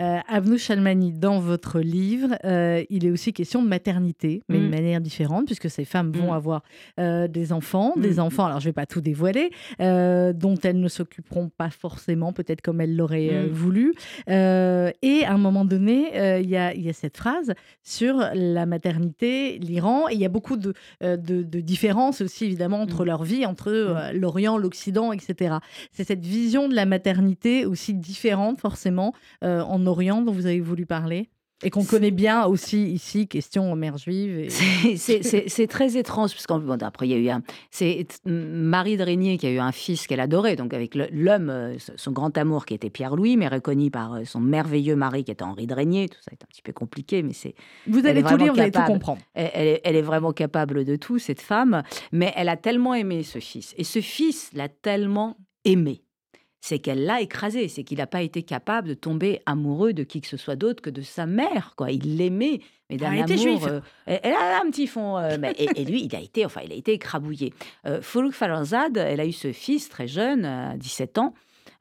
Euh, Avnou Chalmani, dans votre livre, euh, il est aussi question de maternité, mais Mm. de manière différente, puisque ces femmes vont Mm. avoir euh, des enfants, des Mm. enfants, alors je ne vais pas tout dévoiler, euh, dont elles ne s'occuperont pas forcément, peut-être comme elles l'auraient Mm. voulu. Et à un moment donné, il y, a, il y a cette phrase sur la maternité, l'Iran, et il y a beaucoup de, de, de différences aussi, évidemment, entre leur vie, entre l'Orient, l'Occident, etc. C'est cette vision de la maternité aussi différente, forcément, euh, en Orient dont vous avez voulu parler et qu'on connaît bien aussi ici, question mère juive. Et... C'est- très étrange, parce qu'après, après, il y a eu un. C'est Marie de Régnier qui a eu un fils qu'elle adorait, donc avec l'homme, euh, son grand amour qui était Pierre-Louis, mais reconnu par euh, son merveilleux mari qui était Henri de Régnier. Tout ça est un petit peu compliqué, mais c'est Vous allez tout lire, vous allez tout comprendre. Elle, elle est, elle est vraiment capable de tout, cette femme, mais elle a tellement aimé ce fils. Et ce fils l'a tellement aimé. C'est qu'elle l'a écrasé, c'est qu'il n'a pas été capable de tomber amoureux de qui que ce soit d'autre que de sa mère. Quoi. Il l'aimait, mais d'un était amour. juive. euh, elle, a un petit fond. euh, mais- et, et lui, il a été, enfin, il a été écrabouillé. Euh, Foulouk elle a eu ce fils très jeune, à 17 ans.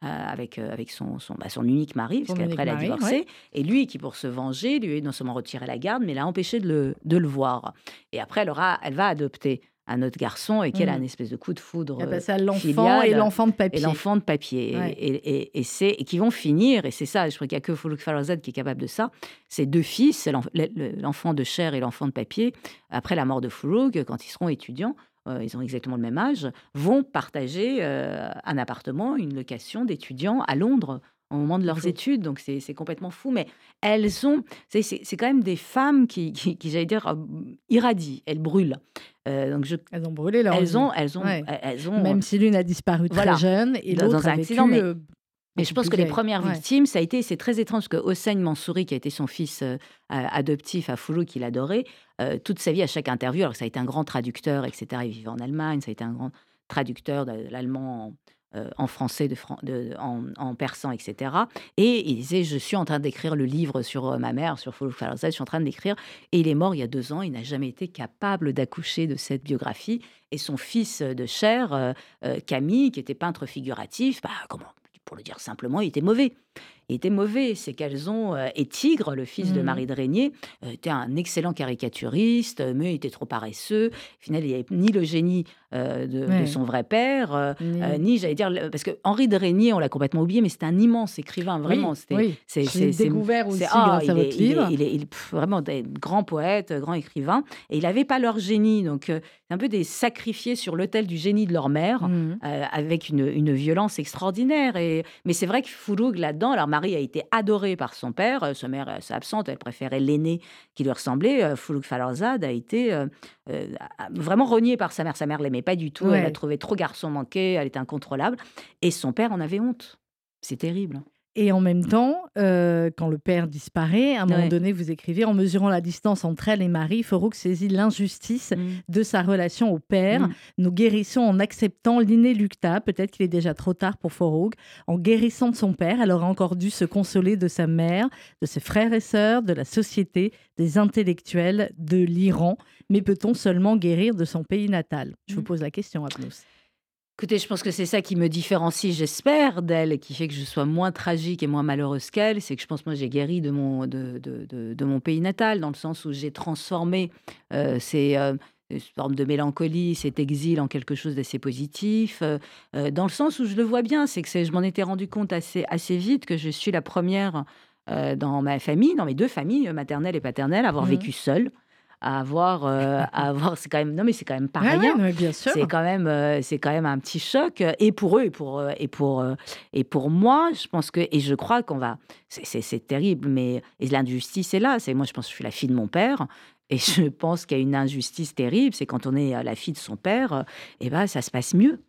euh, avec, euh, avec son, son, bah, son unique mari, parce qu'après elle a divorcé. ouais. Et lui, qui pour se venger, lui a non seulement retiré la garde, mais l'a empêché de le, de le voir. Et après, elle, aura, elle va adopter un autre garçon et qu'elle a Mhm. un espèce de coup de foudre. Elle euh, passe à l'enfant et l'enfant de et papier. l'enfant de papier. Ouais. Et, et, et c'est, et qui vont finir, et c'est ça, je crois qu'il n'y a que Foulouk Farazad qui est capable de ça, ces deux fils, l'enf- le- l'enfant de chair et l'enfant de papier, après la mort de Foulouk, quand ils seront étudiants, euh, ils ont exactement le même âge, vont partager euh, un appartement, une location d'étudiants à Londres au moment de leurs fou. études. Donc c'est c'est complètement fou. Mais elles ont, c'est c'est- c'est quand même des femmes qui, qui, qui, j'allais dire, euh, irradient, elles brûlent. Euh, donc je, Elles ont brûlé leur elles vie. ont, elles ont, Ouais. elles ont. Même si l'une a disparu Voilà. très jeune et l'autre a vécu, accident, mais- euh, Et je pense que les premières Ouais. victimes, ça a été, c'est très étrange, parce que Hossein Mansouri, qui a été son fils euh, adoptif à Foulou, qu'il adorait, euh, toute sa vie, à chaque interview, alors que ça a été un grand traducteur, etc., il vivait en Allemagne, ça a été un grand traducteur de l'allemand euh, en français, en, persan, etc. Et il disait, je suis en train d'écrire le livre sur euh, ma mère, sur Foulou Farzad, je suis en train d'écrire, et il est mort il y a deux ans, il n'a jamais été capable d'accoucher de cette biographie, et son fils de chair, euh, euh, Camille, qui était peintre figuratif, bah, comment pour le dire simplement, il était mauvais. Était mauvais. C'est qu'elles ont. euh, et Tigre, le fils de Mhm. Marie de Régnier, euh, était un excellent caricaturiste, mais il était trop paresseux. Au final, il n'y avait ni le génie euh, de, son vrai père, euh, Ni- euh, ni, j'allais dire. Parce que Henri de Régnier, on l'a complètement oublié, mais c'était un immense écrivain, vraiment. Oui, c'est- c'est- c'est- découvert aussi c'est- ah, grâce à il est- votre il est- livre. Il est, il est, pff, vraiment des grands poètes, grand écrivain. Et il n'avait pas leur génie. Donc, euh, c'est un peu des sacrifiés sur l'autel du génie de leur mère. Euh, avec une, une violence extraordinaire. Et, mais c'est vrai que Fouloug, là-dedans, alors Marie a été adorée par son père, euh, sa mère euh, s'est absente, elle préférait l'aîné qui lui ressemblait. Euh, Fouloug Falarzad a été euh, vraiment reniée par sa mère. Sa mère l'aimait pas du tout, elle la trouvait trop garçon manqué, elle était incontrôlable. Et son père en avait honte. C'est terrible. Et en même temps, euh, quand le père disparaît, à un moment donné, vous écrivez En mesurant la distance entre elle et Marie, Farouk saisit l'injustice de sa relation au père. Mm. Nous guérissons en acceptant l'inéluctable. Peut-être qu'il est déjà trop tard pour Farouk. En guérissant de son père, elle aurait encore dû se consoler de sa mère, de ses frères et sœurs, de la société, des intellectuels, de l'Iran. Mais peut-on seulement guérir de son pays natal? Je vous Mm. pose la question, Abnous. Écoutez, je pense que c'est ça qui me différencie, j'espère, d'elle, et qui fait que je sois moins tragique et moins malheureuse qu'elle. C'est que je pense, moi, j'ai guéri de mon, de, de, de- de mon pays natal, dans le sens où j'ai transformé euh, ces, euh, cette forme de mélancolie, cet exil en quelque chose d'assez positif. euh, euh, dans le sens où je le vois bien, c'est que je m'en étais rendu compte assez, assez vite que je suis la première euh, dans ma famille, dans mes deux familles, maternelle et paternelle, avoir Mhm. vécu seule, à avoir, euh, à avoir, c'est quand même, non mais c'est quand même pas Ouais, rien. ouais, ouais, bien sûr. C'est quand même, euh, c'est quand même un petit choc et pour eux et pour euh, et pour et pour moi, je pense que et je crois qu'on va, c'est- terrible, mais l'injustice est là. C'est moi, je pense que je suis la fille de mon père. Et je pense qu'il y a une injustice terrible, c'est quand on est la fille de son père, et ben ça se passe mieux.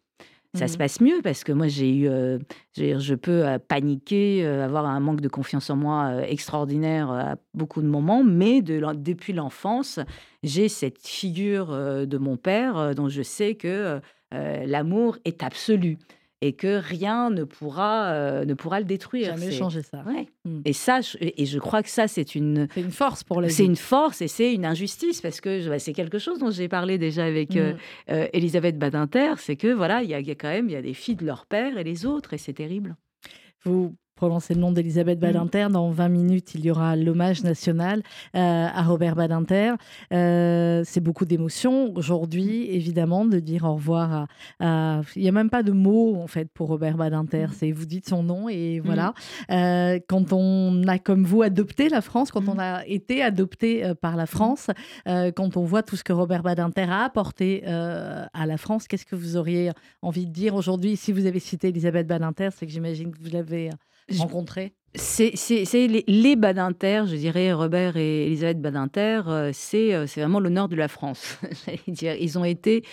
Ça se Mhm. passe mieux parce que moi j'ai eu, euh, je peux euh, paniquer, euh, avoir un manque de confiance en moi extraordinaire à beaucoup de moments, mais de depuis l'enfance, j'ai cette figure de mon père dont je sais que l'amour est absolu et que rien ne pourra, euh, ne pourra le détruire. Jamais changer ça. Ouais. Mm. Et ça, je, et je crois que ça, c'est une, C'est une force pour la c'est une force et c'est une injustice parce que bah, c'est quelque chose dont j'ai parlé déjà avec euh, Mm. euh, Elisabeth Badinter, c'est que voilà, il y, y a quand même il y a des filles de leur père et les autres et c'est terrible. Vous prononcez le nom d'Elisabeth Mm. Badinter. Dans 20 minutes, il y aura l'hommage national euh, à Robert Badinter. Euh, c'est beaucoup d'émotions aujourd'hui, évidemment, de dire au revoir à. à- Il n'y a même pas de mots, en fait, pour Robert Badinter. Mm. C'est vous dites son nom et voilà. Euh, quand on a, comme vous, adopté la France, quand on a été adopté par la France, quand on voit tout ce que Robert Badinter a apporté à la France, qu'est-ce que vous auriez envie de dire aujourd'hui? Si vous avez cité Elisabeth Badinter, c'est que j'imagine que vous l'avez rencontrée. C'est les, les Badinter, je dirais Robert et Elisabeth Badinter, euh, c'est euh, c'est vraiment l'honneur de la France. Dire, ils ont été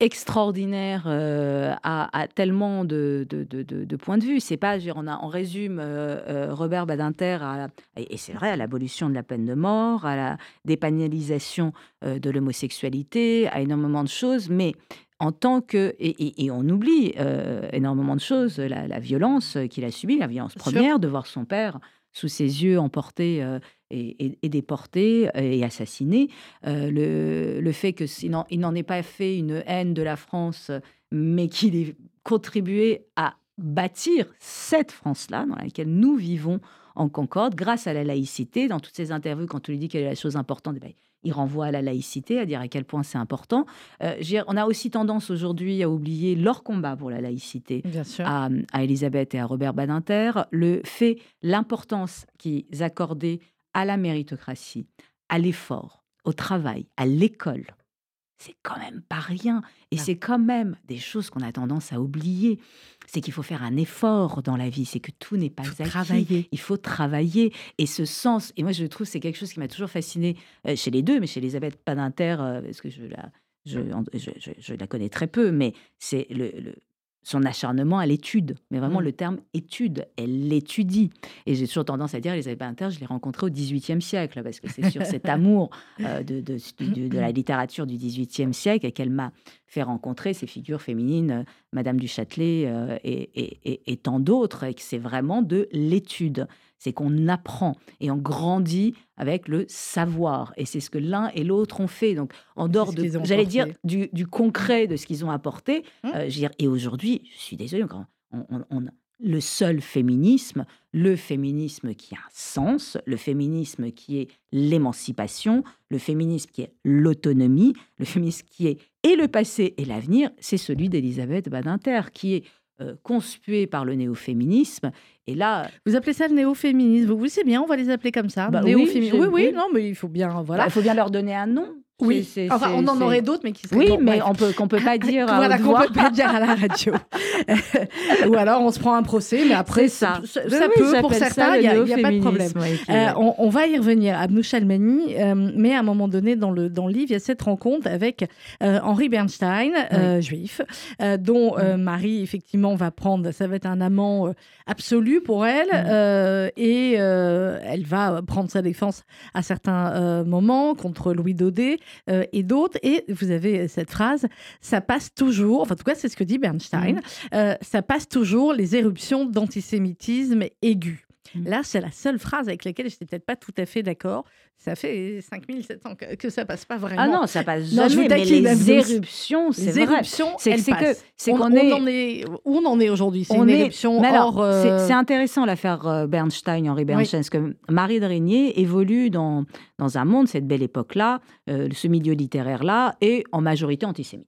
extraordinaires euh, à, à tellement de, de, de- de- de points de vue. C'est pas, dire, on, a, on résume euh, Robert Badinter à, et, c'est vrai, à l'abolition de la peine de mort, à la dépénalisation de l'homosexualité, à énormément de choses, mais en tant que et, et- et on oublie euh, énormément de choses, la, la violence qu'il a subie, la violence première de voir son père sous ses yeux emporté euh, et, et- et déporté euh, et assassiné, Euh, le, le fait que s'il n'en- il n'en ait pas fait une haine de la France, mais qu'il ait contribué à bâtir cette France-là dans laquelle nous vivons en Concorde grâce à la laïcité. Dans toutes ces interviews, quand on lui dit quelle est la chose importante, eh ben, il renvoie à la laïcité, à dire à quel point c'est important. Euh, on a aussi tendance aujourd'hui à oublier leur combat pour la laïcité Bien sûr. à, à Elisabeth et à Robert Badinter, le fait, l'importance qu'ils accordaient à la méritocratie, à l'effort, au travail, à l'école, c'est quand même pas rien. Et c'est quand même des choses qu'on a tendance à oublier. C'est qu'il faut faire un effort dans la vie, c'est que tout n'est pas Faut acquis. travailler. Il faut travailler. Et ce sens, et moi je trouve que c'est quelque chose qui m'a toujours fasciné euh, chez les deux, mais chez Elisabeth Badinter, euh, parce que je la, je, je- je- je la connais très peu, mais c'est le, le- son acharnement à l'étude, mais vraiment Mm. le terme étude, elle l'étudie. Et j'ai toujours tendance à dire, Elisabeth Badinter, je l'ai rencontrée au XVIIIe siècle, parce que c'est sur cet amour euh, de, de, de- de la littérature du XVIIIe siècle qu'elle m'a fait rencontrer ces figures féminines, euh, Madame du Châtelet euh, et, et- et- et tant d'autres, et que c'est vraiment de l'étude. C'est qu'on apprend et on grandit avec le savoir. Et c'est ce que l'un et l'autre ont fait. Donc, en dehors de, j'allais dire, du, du concret de ce qu'ils ont apporté, Hum. euh, je veux dire, et aujourd'hui, je suis désolée, quand on, on- on- le seul féminisme, le féminisme qui a un sens, le féminisme qui est l'émancipation, le féminisme qui est l'autonomie, le féminisme qui est et le passé et l'avenir, c'est celui d'Elisabeth Badinter, qui est euh, conspué par le néo-féminisme. Et là, Vous appelez ça le néo-féminisme. Oui, c'est bien, on va les appeler comme ça. Bah c'est- oui, oui, oui. non, mais il faut bien. bah, Voilà. il faut bien leur donner un nom. Oui, C'est- c'est- enfin, on en aurait d'autres, mais qui seraient. Oui, bon, mais bref. on peut qu'on peut pas dire. à voilà, qu'on voix. peut pas dire à la radio. Ou alors on se prend un procès, mais après, ça. ça, Oui, ça oui, peut, pour certains, il n'y a, il y a pas de problème. ouais, Euh, on, on va y revenir, Abnou Chalmani, euh, mais à un moment donné, dans le, dans le livre, il y a cette rencontre avec euh, Henri Bernstein, euh, juif, euh, dont euh, Marie, effectivement, va prendre, ça va être un amant euh, absolu pour elle, euh, et euh, elle va prendre sa défense à certains euh, moments contre Louis Daudet euh, et d'autres, et vous avez cette phrase, ça passe toujours, enfin, en tout cas, c'est ce que dit Bernstein, euh, ça passe toujours les éruptions d'antisémitisme aigu. Mm. Là, c'est la seule phrase avec laquelle je n'étais peut-être pas tout à fait d'accord. Ça fait 5700 que, que ça passe pas vraiment. Ah non, ça passe Non, je vous jamais. mais les éruptions, c'est les vrai. éruptions, C'est que c'est qu'on on est. où on en est aujourd'hui? C'est une est- éruption Mais alors, euh, c'est- c'est intéressant l'affaire euh, Bernstein, Henri Bernstein, parce que Marie de Régnier évolue dans, dans un monde, cette belle époque-là, euh, ce milieu littéraire-là, et en majorité antisémite.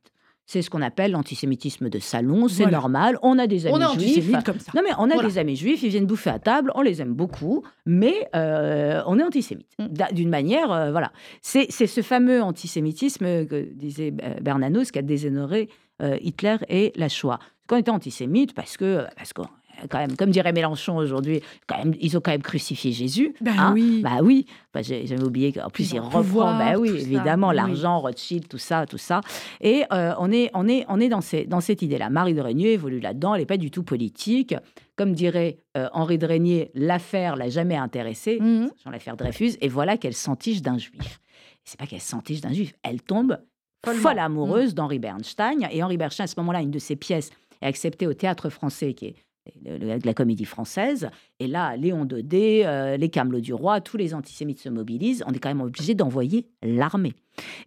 C'est ce qu'on appelle l'antisémitisme de salon, c'est Voilà. normal, on a des amis On est juifs. antisémite comme ça. Non mais on a Voilà. des amis juifs, ils viennent bouffer à table, on les aime beaucoup, mais euh, on est antisémite. Mm. D'une manière, euh, voilà. C'est ce fameux antisémitisme que disait Bernanos qui a déshonoré euh, Hitler et la Shoah. Qu'on était antisémite parce que, parce que quand même, comme dirait Mélenchon aujourd'hui, quand même, ils ont quand même crucifié Jésus. Ben hein. oui. Bah oui. Bah, j'ai- J'avais oublié qu'en plus Ils il le reprend. pouvoir, Bah oui, ça. évidemment, Oui, l'argent, Rothschild, tout ça, tout ça. Et euh, on est, on est, on est dans, ces, dans cette idée-là. Marie de Régnier évolue là-dedans. Elle n'est pas du tout politique. Comme dirait euh, Henri de Régnier, l'affaire l'a jamais intéressée, Mhm. sachant l'affaire Dreyfus. Et voilà qu'elle s'entiche d'un juif. C'est pas qu'elle s'entiche d'un juif. Elle tombe Follement. folle amoureuse d'Henri Bernstein. Et Henri Bernstein, à ce moment-là, une de ses pièces est acceptée au Théâtre français, qui est de la comédie française. Et là, Léon Daudet, euh, les Camelots du Roi, tous les antisémites se mobilisent. On est quand même obligé d'envoyer l'armée.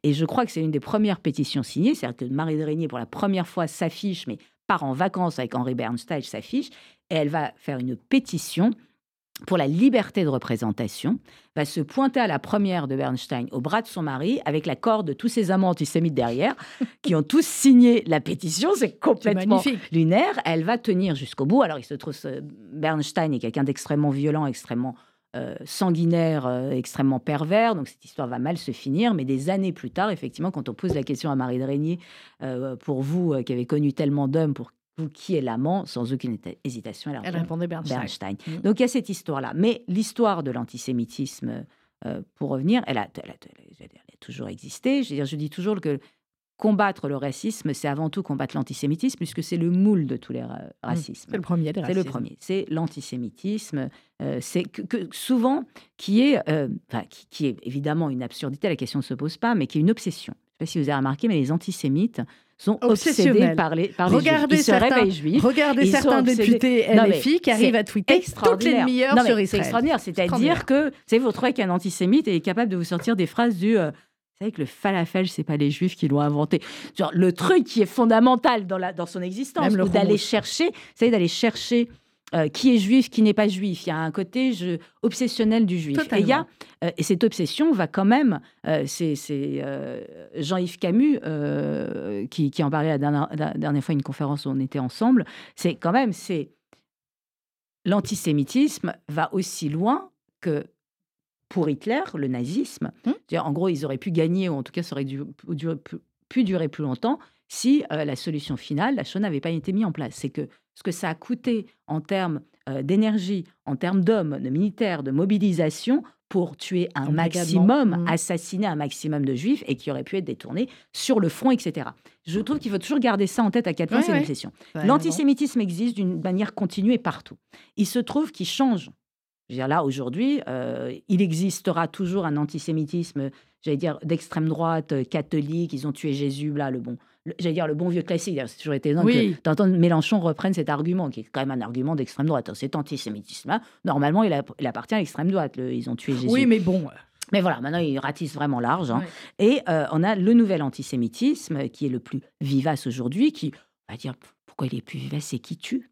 Et je crois que c'est une des premières pétitions signées. C'est-à-dire que Marie de Régnier, pour la première fois, s'affiche, mais part en vacances avec Henri Bernstein, s'affiche. Et elle va faire une pétition pour la liberté de représentation, va se pointer à la première de Bernstein au bras de son mari, avec la corde de tous ses amants antisémites derrière, qui ont tous signé la pétition. C'est complètement lunaire. Elle va tenir jusqu'au bout. Alors, il se trouve, Bernstein est quelqu'un d'extrêmement violent, extrêmement euh, sanguinaire, euh, extrêmement pervers. Donc, cette histoire va mal se finir. Mais des années plus tard, effectivement, quand on pose la question à Marie de Régnier, euh, pour vous qui avez connu tellement d'hommes, pour vous qui est l'amant, sans aucune hésitation, elle, Elle répond répondait Bernstein. Bernstein. Mm. Donc, il y a cette histoire-là. Mais l'histoire de l'antisémitisme, euh, pour revenir, elle a, elle a- elle a- elle a toujours existé. Je, veux dire, je dis toujours que combattre le racisme, c'est avant tout combattre l'antisémitisme, puisque c'est le moule de tous les ra- racismes. C'est le premier des C'est le racismes. premier, c'est l'antisémitisme. euh, c'est que, que souvent qui est, euh, enfin, qui, qui est évidemment une absurdité. La question ne se pose pas, mais qui est une obsession. Je ne sais pas si vous avez remarqué, mais les antisémites sont obsédés par les, par les Regardez juifs. Ils se certains- réveillent juifs. Regardez certains députés LFI qui arrivent c'est à tweeter toutes les demi-heures sur C'est Israël. extraordinaire. C'est-à-dire que, vous savez, votre mec qui est un antisémite et est capable de vous sortir des phrases du. euh, vous savez que le falafel, c'est pas les juifs qui l'ont inventé. Genre, le truc qui est fondamental dans, la, dans son existence, d'aller chercher, d'aller chercher euh, qui est juif, qui n'est pas juif. Il y a un côté je, obsessionnel du juif. Et, il y a, euh, et cette obsession va quand même, euh, c'est euh, Jean-Yves Camus qui, qui en parlait la dernière, la dernière fois une conférence où on était ensemble, c'est quand même, c'est l'antisémitisme va aussi loin que pour Hitler, le nazisme. Hum. C'est-à-dire, En gros, ils auraient pu gagner, ou en tout cas, ça aurait dû, pu, durer, pu- pu durer plus longtemps si la solution finale, la chose n'avait pas été mise en place. C'est que ce que ça a coûté en termes euh, d'énergie, en termes d'hommes, de militaires, de mobilisation, pour tuer un maximum, Hum. assassiner un maximum de juifs et qui aurait pu être détournés sur le front, etc. Je trouve qu'il faut toujours garder ça en tête à quel point Ouais, c'est une obsession. Ouais, L'antisémitisme existe d'une manière continue et partout. Il se trouve qu'il change. Je veux dire, là, aujourd'hui, euh, il existera toujours un antisémitisme, j'allais dire, d'extrême droite, euh, catholique, ils ont tué Jésus, là, le bon, j'allais dire, le bon vieux classique. C'est toujours été étonnant Oui. que d'entendre Mélenchon reprenne cet argument, qui est quand même un argument d'extrême droite. Cet antisémitisme-là, normalement, il, a- il appartient à l'extrême droite. le- ils ont tué Jésus. Oui, mais bon. Mais voilà, maintenant, ils ratissent vraiment large. hein. Et euh, on a le nouvel antisémitisme qui est le plus vivace aujourd'hui, qui, on va dire, pourquoi il est plus vivace, c'est qui tue.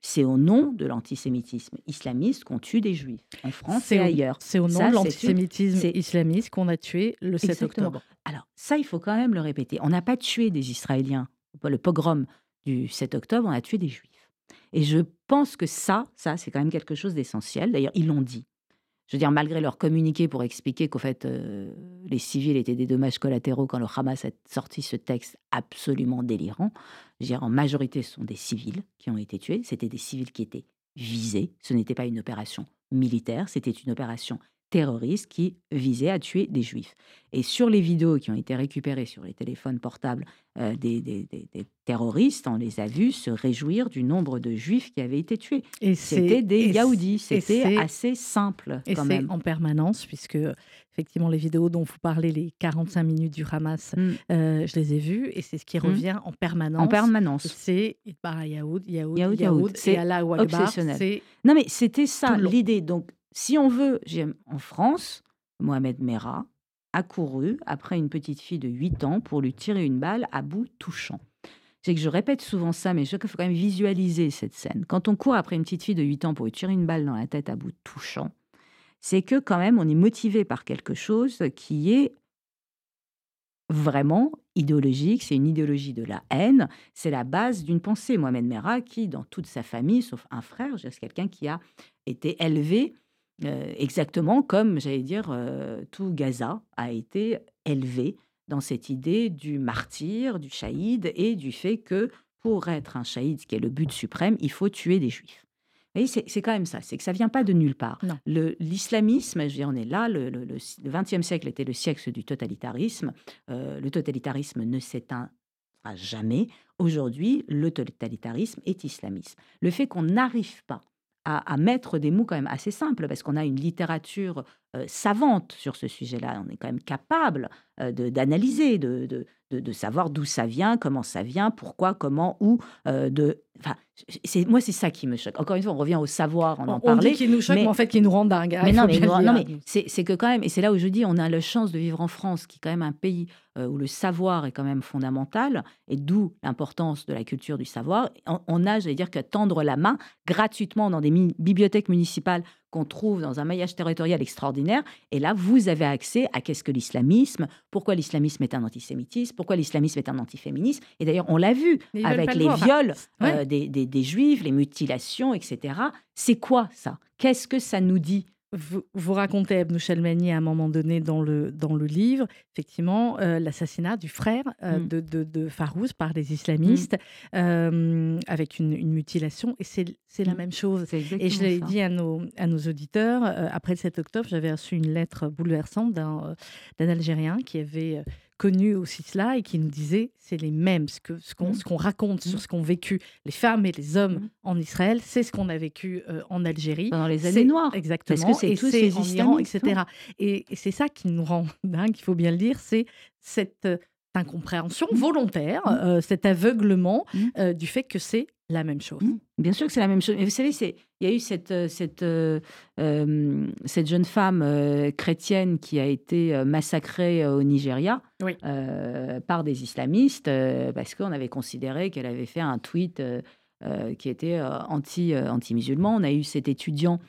C'est au nom de l'antisémitisme islamiste qu'on tue des juifs, en France C'est et au- ailleurs. C'est au nom Ça, de l'antisémitisme islamiste qu'on a tué le 7 Exactement. octobre. Alors, ça, il faut quand même le répéter. On n'a pas tué des Israéliens. Le pogrom du 7 octobre, on a tué des juifs. Et je pense que ça, ça, c'est quand même quelque chose d'essentiel. D'ailleurs, ils l'ont dit. Je veux dire, malgré leur communiqué pour expliquer qu'au fait, euh, les civils étaient des dommages collatéraux quand le Hamas a sorti ce texte absolument délirant. Je veux dire, en majorité, ce sont des civils qui ont été tués. C'était des civils qui étaient visés. Ce n'était pas une opération militaire, c'était une opération terroriste qui visait à tuer des juifs. Et sur les vidéos qui ont été récupérées sur les téléphones portables euh, des, des- des- des terroristes, on les a vus se réjouir du nombre de juifs qui avaient été tués. Et C'était des Yaoudis. C'était assez simple Et quand même. en permanence, puisque effectivement les vidéos dont vous parlez, les 45 minutes du Hamas, Mm. euh, je les ai vues et c'est ce qui Mm. revient en permanence. En permanence. C'est Itbar Yaoud, Yaoud, Yaoud, Yaoud, Yaoud. C'est Allah Akbar. obsessionnel. Non, mais c'était ça l'idée. Donc, si on veut, en France, Mohamed Merah a couru après une petite fille de 8 ans pour lui tirer une balle à bout touchant. C'est que je répète souvent ça, mais je crois qu'il faut quand même visualiser cette scène. Quand on court après une petite fille de 8 ans pour lui tirer une balle dans la tête à bout touchant, c'est que quand même on est motivé par quelque chose qui est vraiment idéologique, c'est une idéologie de la haine, c'est la base d'une pensée. Mohamed Merah, qui, dans toute sa famille, sauf un frère, c'est quelqu'un qui a été élevé euh, exactement comme, j'allais dire, euh, tout Gaza a été élevé dans cette idée du martyr, du shaïd et du fait que pour être un shaïd, qui est le but suprême, il faut tuer des juifs. C'est quand même ça, c'est que ça vient pas de nulle part. L'islamisme, on est là, le, XXe siècle était le siècle du totalitarisme. Euh, le totalitarisme ne s'éteindra jamais. Aujourd'hui, le totalitarisme est islamisme. Le fait qu'on n'arrive pas à, mettre des mots quand même assez simples, parce qu'on a une littérature euh, savante sur ce sujet-là. On est quand même capable euh, d'analyser, de, de, de, savoir d'où ça vient, comment ça vient, pourquoi, comment, où. Euh, de, enfin, c'est moi, c'est ça qui me choque. Encore une fois, on revient au savoir, on, en parlait. Qu'il nous choque, mais, en fait, qu'il nous rend dingue. Hein, mais non, mais, non, mais c'est que quand même, et c'est là où je dis, on a la chance de vivre en France, qui est quand même un pays où le savoir est quand même fondamental, et d'où l'importance de la culture du savoir. On, on a, j'allais dire, qu'à tendre la main gratuitement dans des bibliothèques municipales qu'on trouve dans un maillage territorial extraordinaire. Et là, vous avez accès à qu'est-ce que l'islamisme, pourquoi l'islamisme est un antisémitisme, pourquoi l'islamisme est un antiféminisme. Et d'ailleurs, on l'a vu avec les viols euh, des, des juifs, les mutilations, etc. C'est quoi ça? Qu'est-ce que ça nous dit? Vous, vous, racontez, Ebnou Chelmani, à un moment donné dans le, dans le livre, effectivement, euh, l'assassinat du frère euh, mm. de, de, de, Farouz par les islamistes, mm. euh, avec une, une, mutilation. Et c'est la mm. même chose. Et je l'ai dit à nos, à nos auditeurs, après le 7 octobre, j'avais reçu une lettre bouleversante d'un Algérien qui avait connu aussi cela et qui nous disait c'est les mêmes. Ce qu'on ce qu'on mmh. raconte sur mmh. ce qu'ont vécu les femmes et les hommes mmh. en Israël, c'est ce qu'on a vécu euh, en Algérie. Dans les années noires. Exactement. Parce que c'est tous ces en Iran, etc. Et, c'est ça qui nous rend dingue, il faut bien le dire, c'est cette euh, incompréhension volontaire, euh, cet aveuglement du fait que c'est la même chose. Bien sûr que c'est la même chose. Mais vous savez, c'est il y a eu cette, euh, cette, euh, euh, cette jeune femme chrétienne qui a été massacrée au Nigeria par des islamistes parce qu'on avait considéré qu'elle avait fait un tweet qui était anti, anti-musulman. On a eu cet étudiant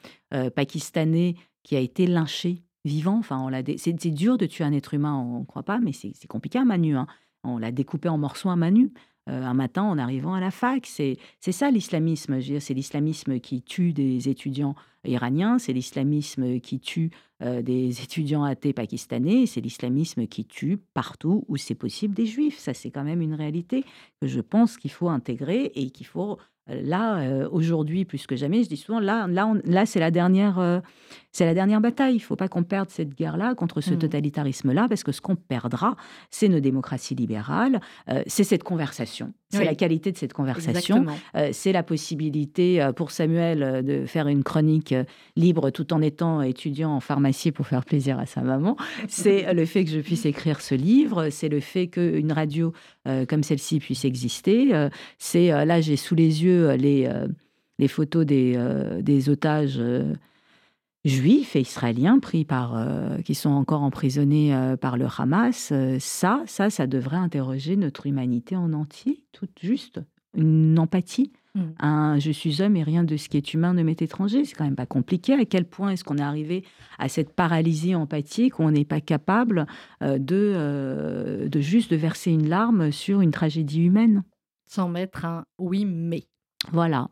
pakistanais qui a été lynché vivant. Enfin, on l'a c'est, dur de tuer un être humain, on ne croit pas, mais c'est, compliqué à Manu. Hein. On l'a découpé en morceaux à Manu. Euh, un matin en arrivant à la fac. C'est ça l'islamisme. C'est l'islamisme qui tue des étudiants iraniens, c'est l'islamisme qui tue euh, des étudiants athées pakistanais, c'est l'islamisme qui tue partout où c'est possible des juifs. Ça, c'est quand même une réalité que je pense qu'il faut intégrer et qu'il faut Là, euh, aujourd'hui, plus que jamais, je dis souvent, là, là, là c'est la dernière, euh, c'est la dernière bataille. Il ne faut pas qu'on perde cette guerre-là contre ce mmh. totalitarisme-là, parce que ce qu'on perdra, c'est nos démocraties libérales, euh, c'est cette conversation, c'est la qualité de cette conversation, c'est la possibilité pour Samuel de faire une chronique libre tout en étant étudiant en pharmacie pour faire plaisir à sa maman. C'est le fait que je puisse écrire ce livre, c'est le fait qu'une radio comme celle-ci puisse exister. c'est là, j'ai sous les yeux euh, les, euh, les photos des, euh, des otages juifs et israéliens pris par, qui sont encore emprisonnés par le Hamas, ça, ça, ça devrait interroger notre humanité en entier, tout juste une empathie. Mm. Un je suis homme et rien de ce qui est humain ne m'est étranger. C'est quand même pas compliqué. À quel point est-ce qu'on est arrivé à cette paralysie empathique qu'on n'est pas capable de, de juste de verser une larme sur une tragédie humaine? Sans mettre un oui mais. Voilà.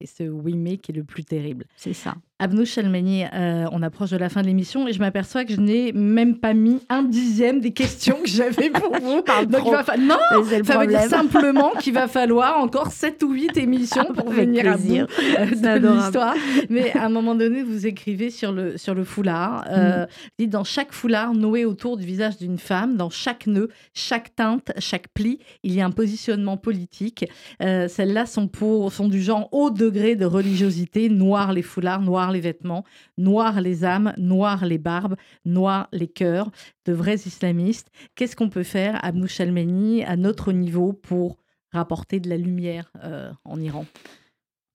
Et ce oui mais qui est le plus terrible. C'est ça. Abnou Chalmani, euh, on approche de la fin de l'émission et je m'aperçois que je n'ai même pas mis un dixième des questions que j'avais pour vous. Donc Non, ça veut dire simplement qu'il va falloir encore sept ou huit émissions pour venir à bout euh, de l'histoire. Mais à un moment donné, vous écrivez sur le, sur le foulard. Euh, mm. Dites dans chaque foulard noué autour du visage d'une femme, dans chaque nœud, chaque teinte, chaque pli, il y a un positionnement politique. Celles-là sont, pour, sont du genre haut degré de religiosité, noir les foulards, noir les vêtements, noir les âmes, noir les barbes, noir les cœurs, de vrais islamistes. Qu'est-ce qu'on peut faire, Abnou Chalmeni, à notre niveau pour rapporter de la lumière euh, en Iran?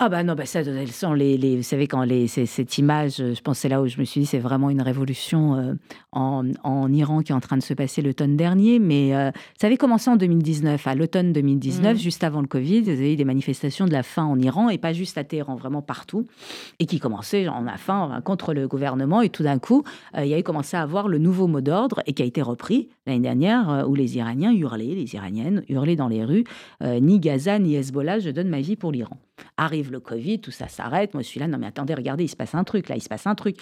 Ah bah non, bah ça, elles sont les, les vous savez quand les, cette image, je pense c'est là où je me suis dit c'est vraiment une révolution euh, en, en, Iran qui est en train de se passer l'automne dernier, mais euh, ça avait commencé en 2019, à l'automne 2019, mmh. juste avant le Covid, vous avez eu des manifestations de la faim en Iran et pas juste à Téhéran, vraiment partout, et qui commençaient en la faim contre le gouvernement et tout d'un coup euh, il y a eu commencé à avoir le nouveau mot d'ordre et qui a été repris l'année dernière où les Iraniens hurlaient, les Iraniennes hurlaient dans les rues, ni Gaza ni Hezbollah, je donne ma vie pour l'Iran. Arrive le Covid, tout ça s'arrête. Moi, je suis là, non mais attendez, regardez, il se passe un truc, là, il se passe un truc.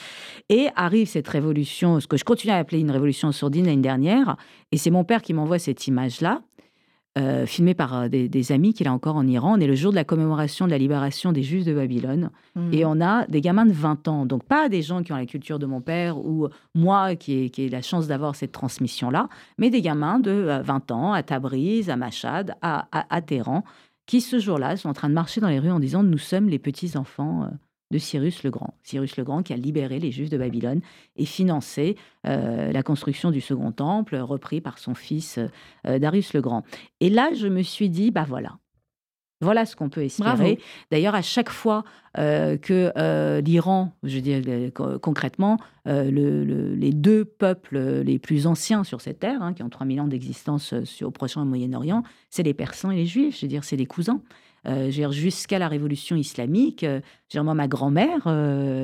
Et arrive cette révolution, ce que je continue à appeler une révolution sourdine l'année dernière. Et c'est mon père qui m'envoie cette image-là, euh, filmée par euh, des, amis qu'il a encore en Iran. On est le jour de la commémoration de la libération des Juifs de Babylone. Mmh. Et on a des gamins de 20 ans. Donc, pas des gens qui ont la culture de mon père ou moi qui ai, qui la chance d'avoir cette transmission-là, mais des gamins de 20 euh, ans à Tabriz, à Machad, à, à, à Téhéran qui ce jour-là sont en train de marcher dans les rues en disant Nous sommes les petits-enfants euh, de Cyrus le Grand. Cyrus le Grand qui a libéré les Juifs de Babylone et financé euh, la construction du Second Temple, repris par son fils euh, Darius le Grand. Et là, je me suis dit Bah voilà, voilà ce qu'on peut espérer. D'ailleurs, à chaque fois euh, que euh, l'Iran, je veux dire concrètement, euh, les deux peuples les plus anciens sur cette terre, hein, qui ont 3000 ans d'existence au Proche et Moyen-Orient, c'est les Persans et les Juifs, je veux dire, c'est les cousins. jusqu'à la révolution islamique, moi, ma grand-mère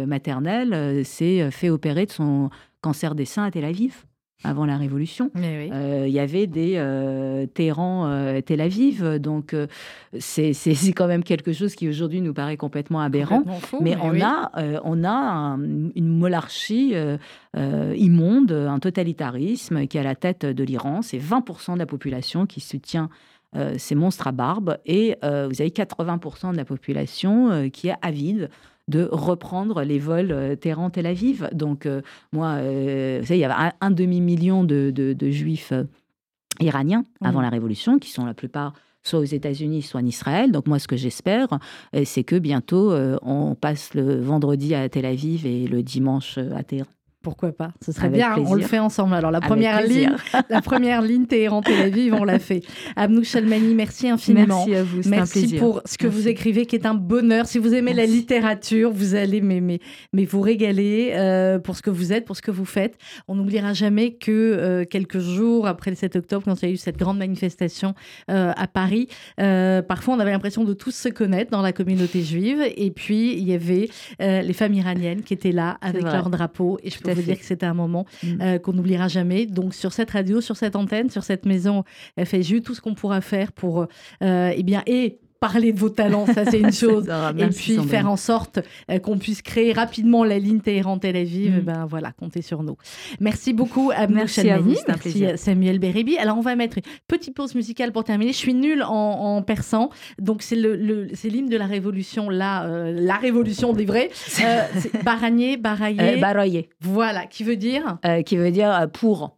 maternelle s'est fait opérer de son cancer des seins à Tel Aviv avant la Révolution. Euh, il y avait des euh, Téhéran, euh, Tel Aviv, donc c'est quand même quelque chose qui aujourd'hui nous paraît complètement aberrant. mais, on, a, on a une monarchie immonde, un totalitarisme qui est à la tête de l'Iran. C'est 20% de la population qui soutient ces monstres à barbe et vous avez 80% de la population qui est avide de reprendre les vols euh, Téhéran-Tel Aviv. Donc, euh, moi, euh, vous savez, il y avait un, demi-million de, juifs iraniens avant la Révolution, qui sont la plupart soit aux États-Unis, soit en Israël. Donc moi, ce que j'espère, c'est que bientôt, on passe le vendredi à Tel Aviv et le dimanche à Téhéran. Pourquoi pas? Ce serait bien, on le fait ensemble. Alors la première ligne, la première ligne Téhéran Tel Aviv, on l'a fait. Abnou Chalmani, merci infiniment. Merci à vous, merci pour ce que vous écrivez, qui est un bonheur. Si vous aimez la littérature, vous allez mais, mais, mais vous régaler euh, pour ce que vous êtes, pour ce que vous faites. On n'oubliera jamais que euh, quelques jours après le 7 octobre, quand il y a eu cette grande manifestation euh, à Paris, parfois on avait l'impression de tous se connaître dans la communauté juive. Et puis il y avait les femmes iraniennes qui étaient là avec leur drapeau. Et je peux veut dire que c'était un moment mm. euh, qu'on n'oubliera jamais. Donc sur cette radio, sur cette antenne, sur cette maison FSU, tout ce qu'on pourra faire pour, euh, eh bien, et parler de vos talents, ça c'est une chose. et puis faire en sorte euh, qu'on puisse créer rapidement la ligne Téhéran-Tel Aviv, mm. ben voilà, comptez sur nous. Merci beaucoup à Merci à vous, merci à Samuel Beribi. Alors on va mettre une petite pause musicale pour terminer. Je suis nulle en, persan, donc c'est le, l'hymne de la révolution, là, euh, la révolution des vrais. Euh, baranier, baraillé. Voilà, qui veut dire? Qui veut dire pour.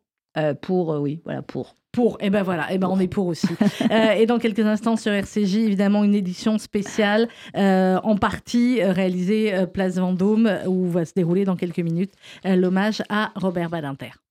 pour, oui, voilà, pour. Pour, et eh ben voilà, eh ben on est pour aussi. Euh, et dans quelques instants sur RCJ, évidemment, une édition spéciale, euh, en partie euh, réalisée Place Vendôme, où va se dérouler dans quelques minutes l'hommage à Robert Badinter.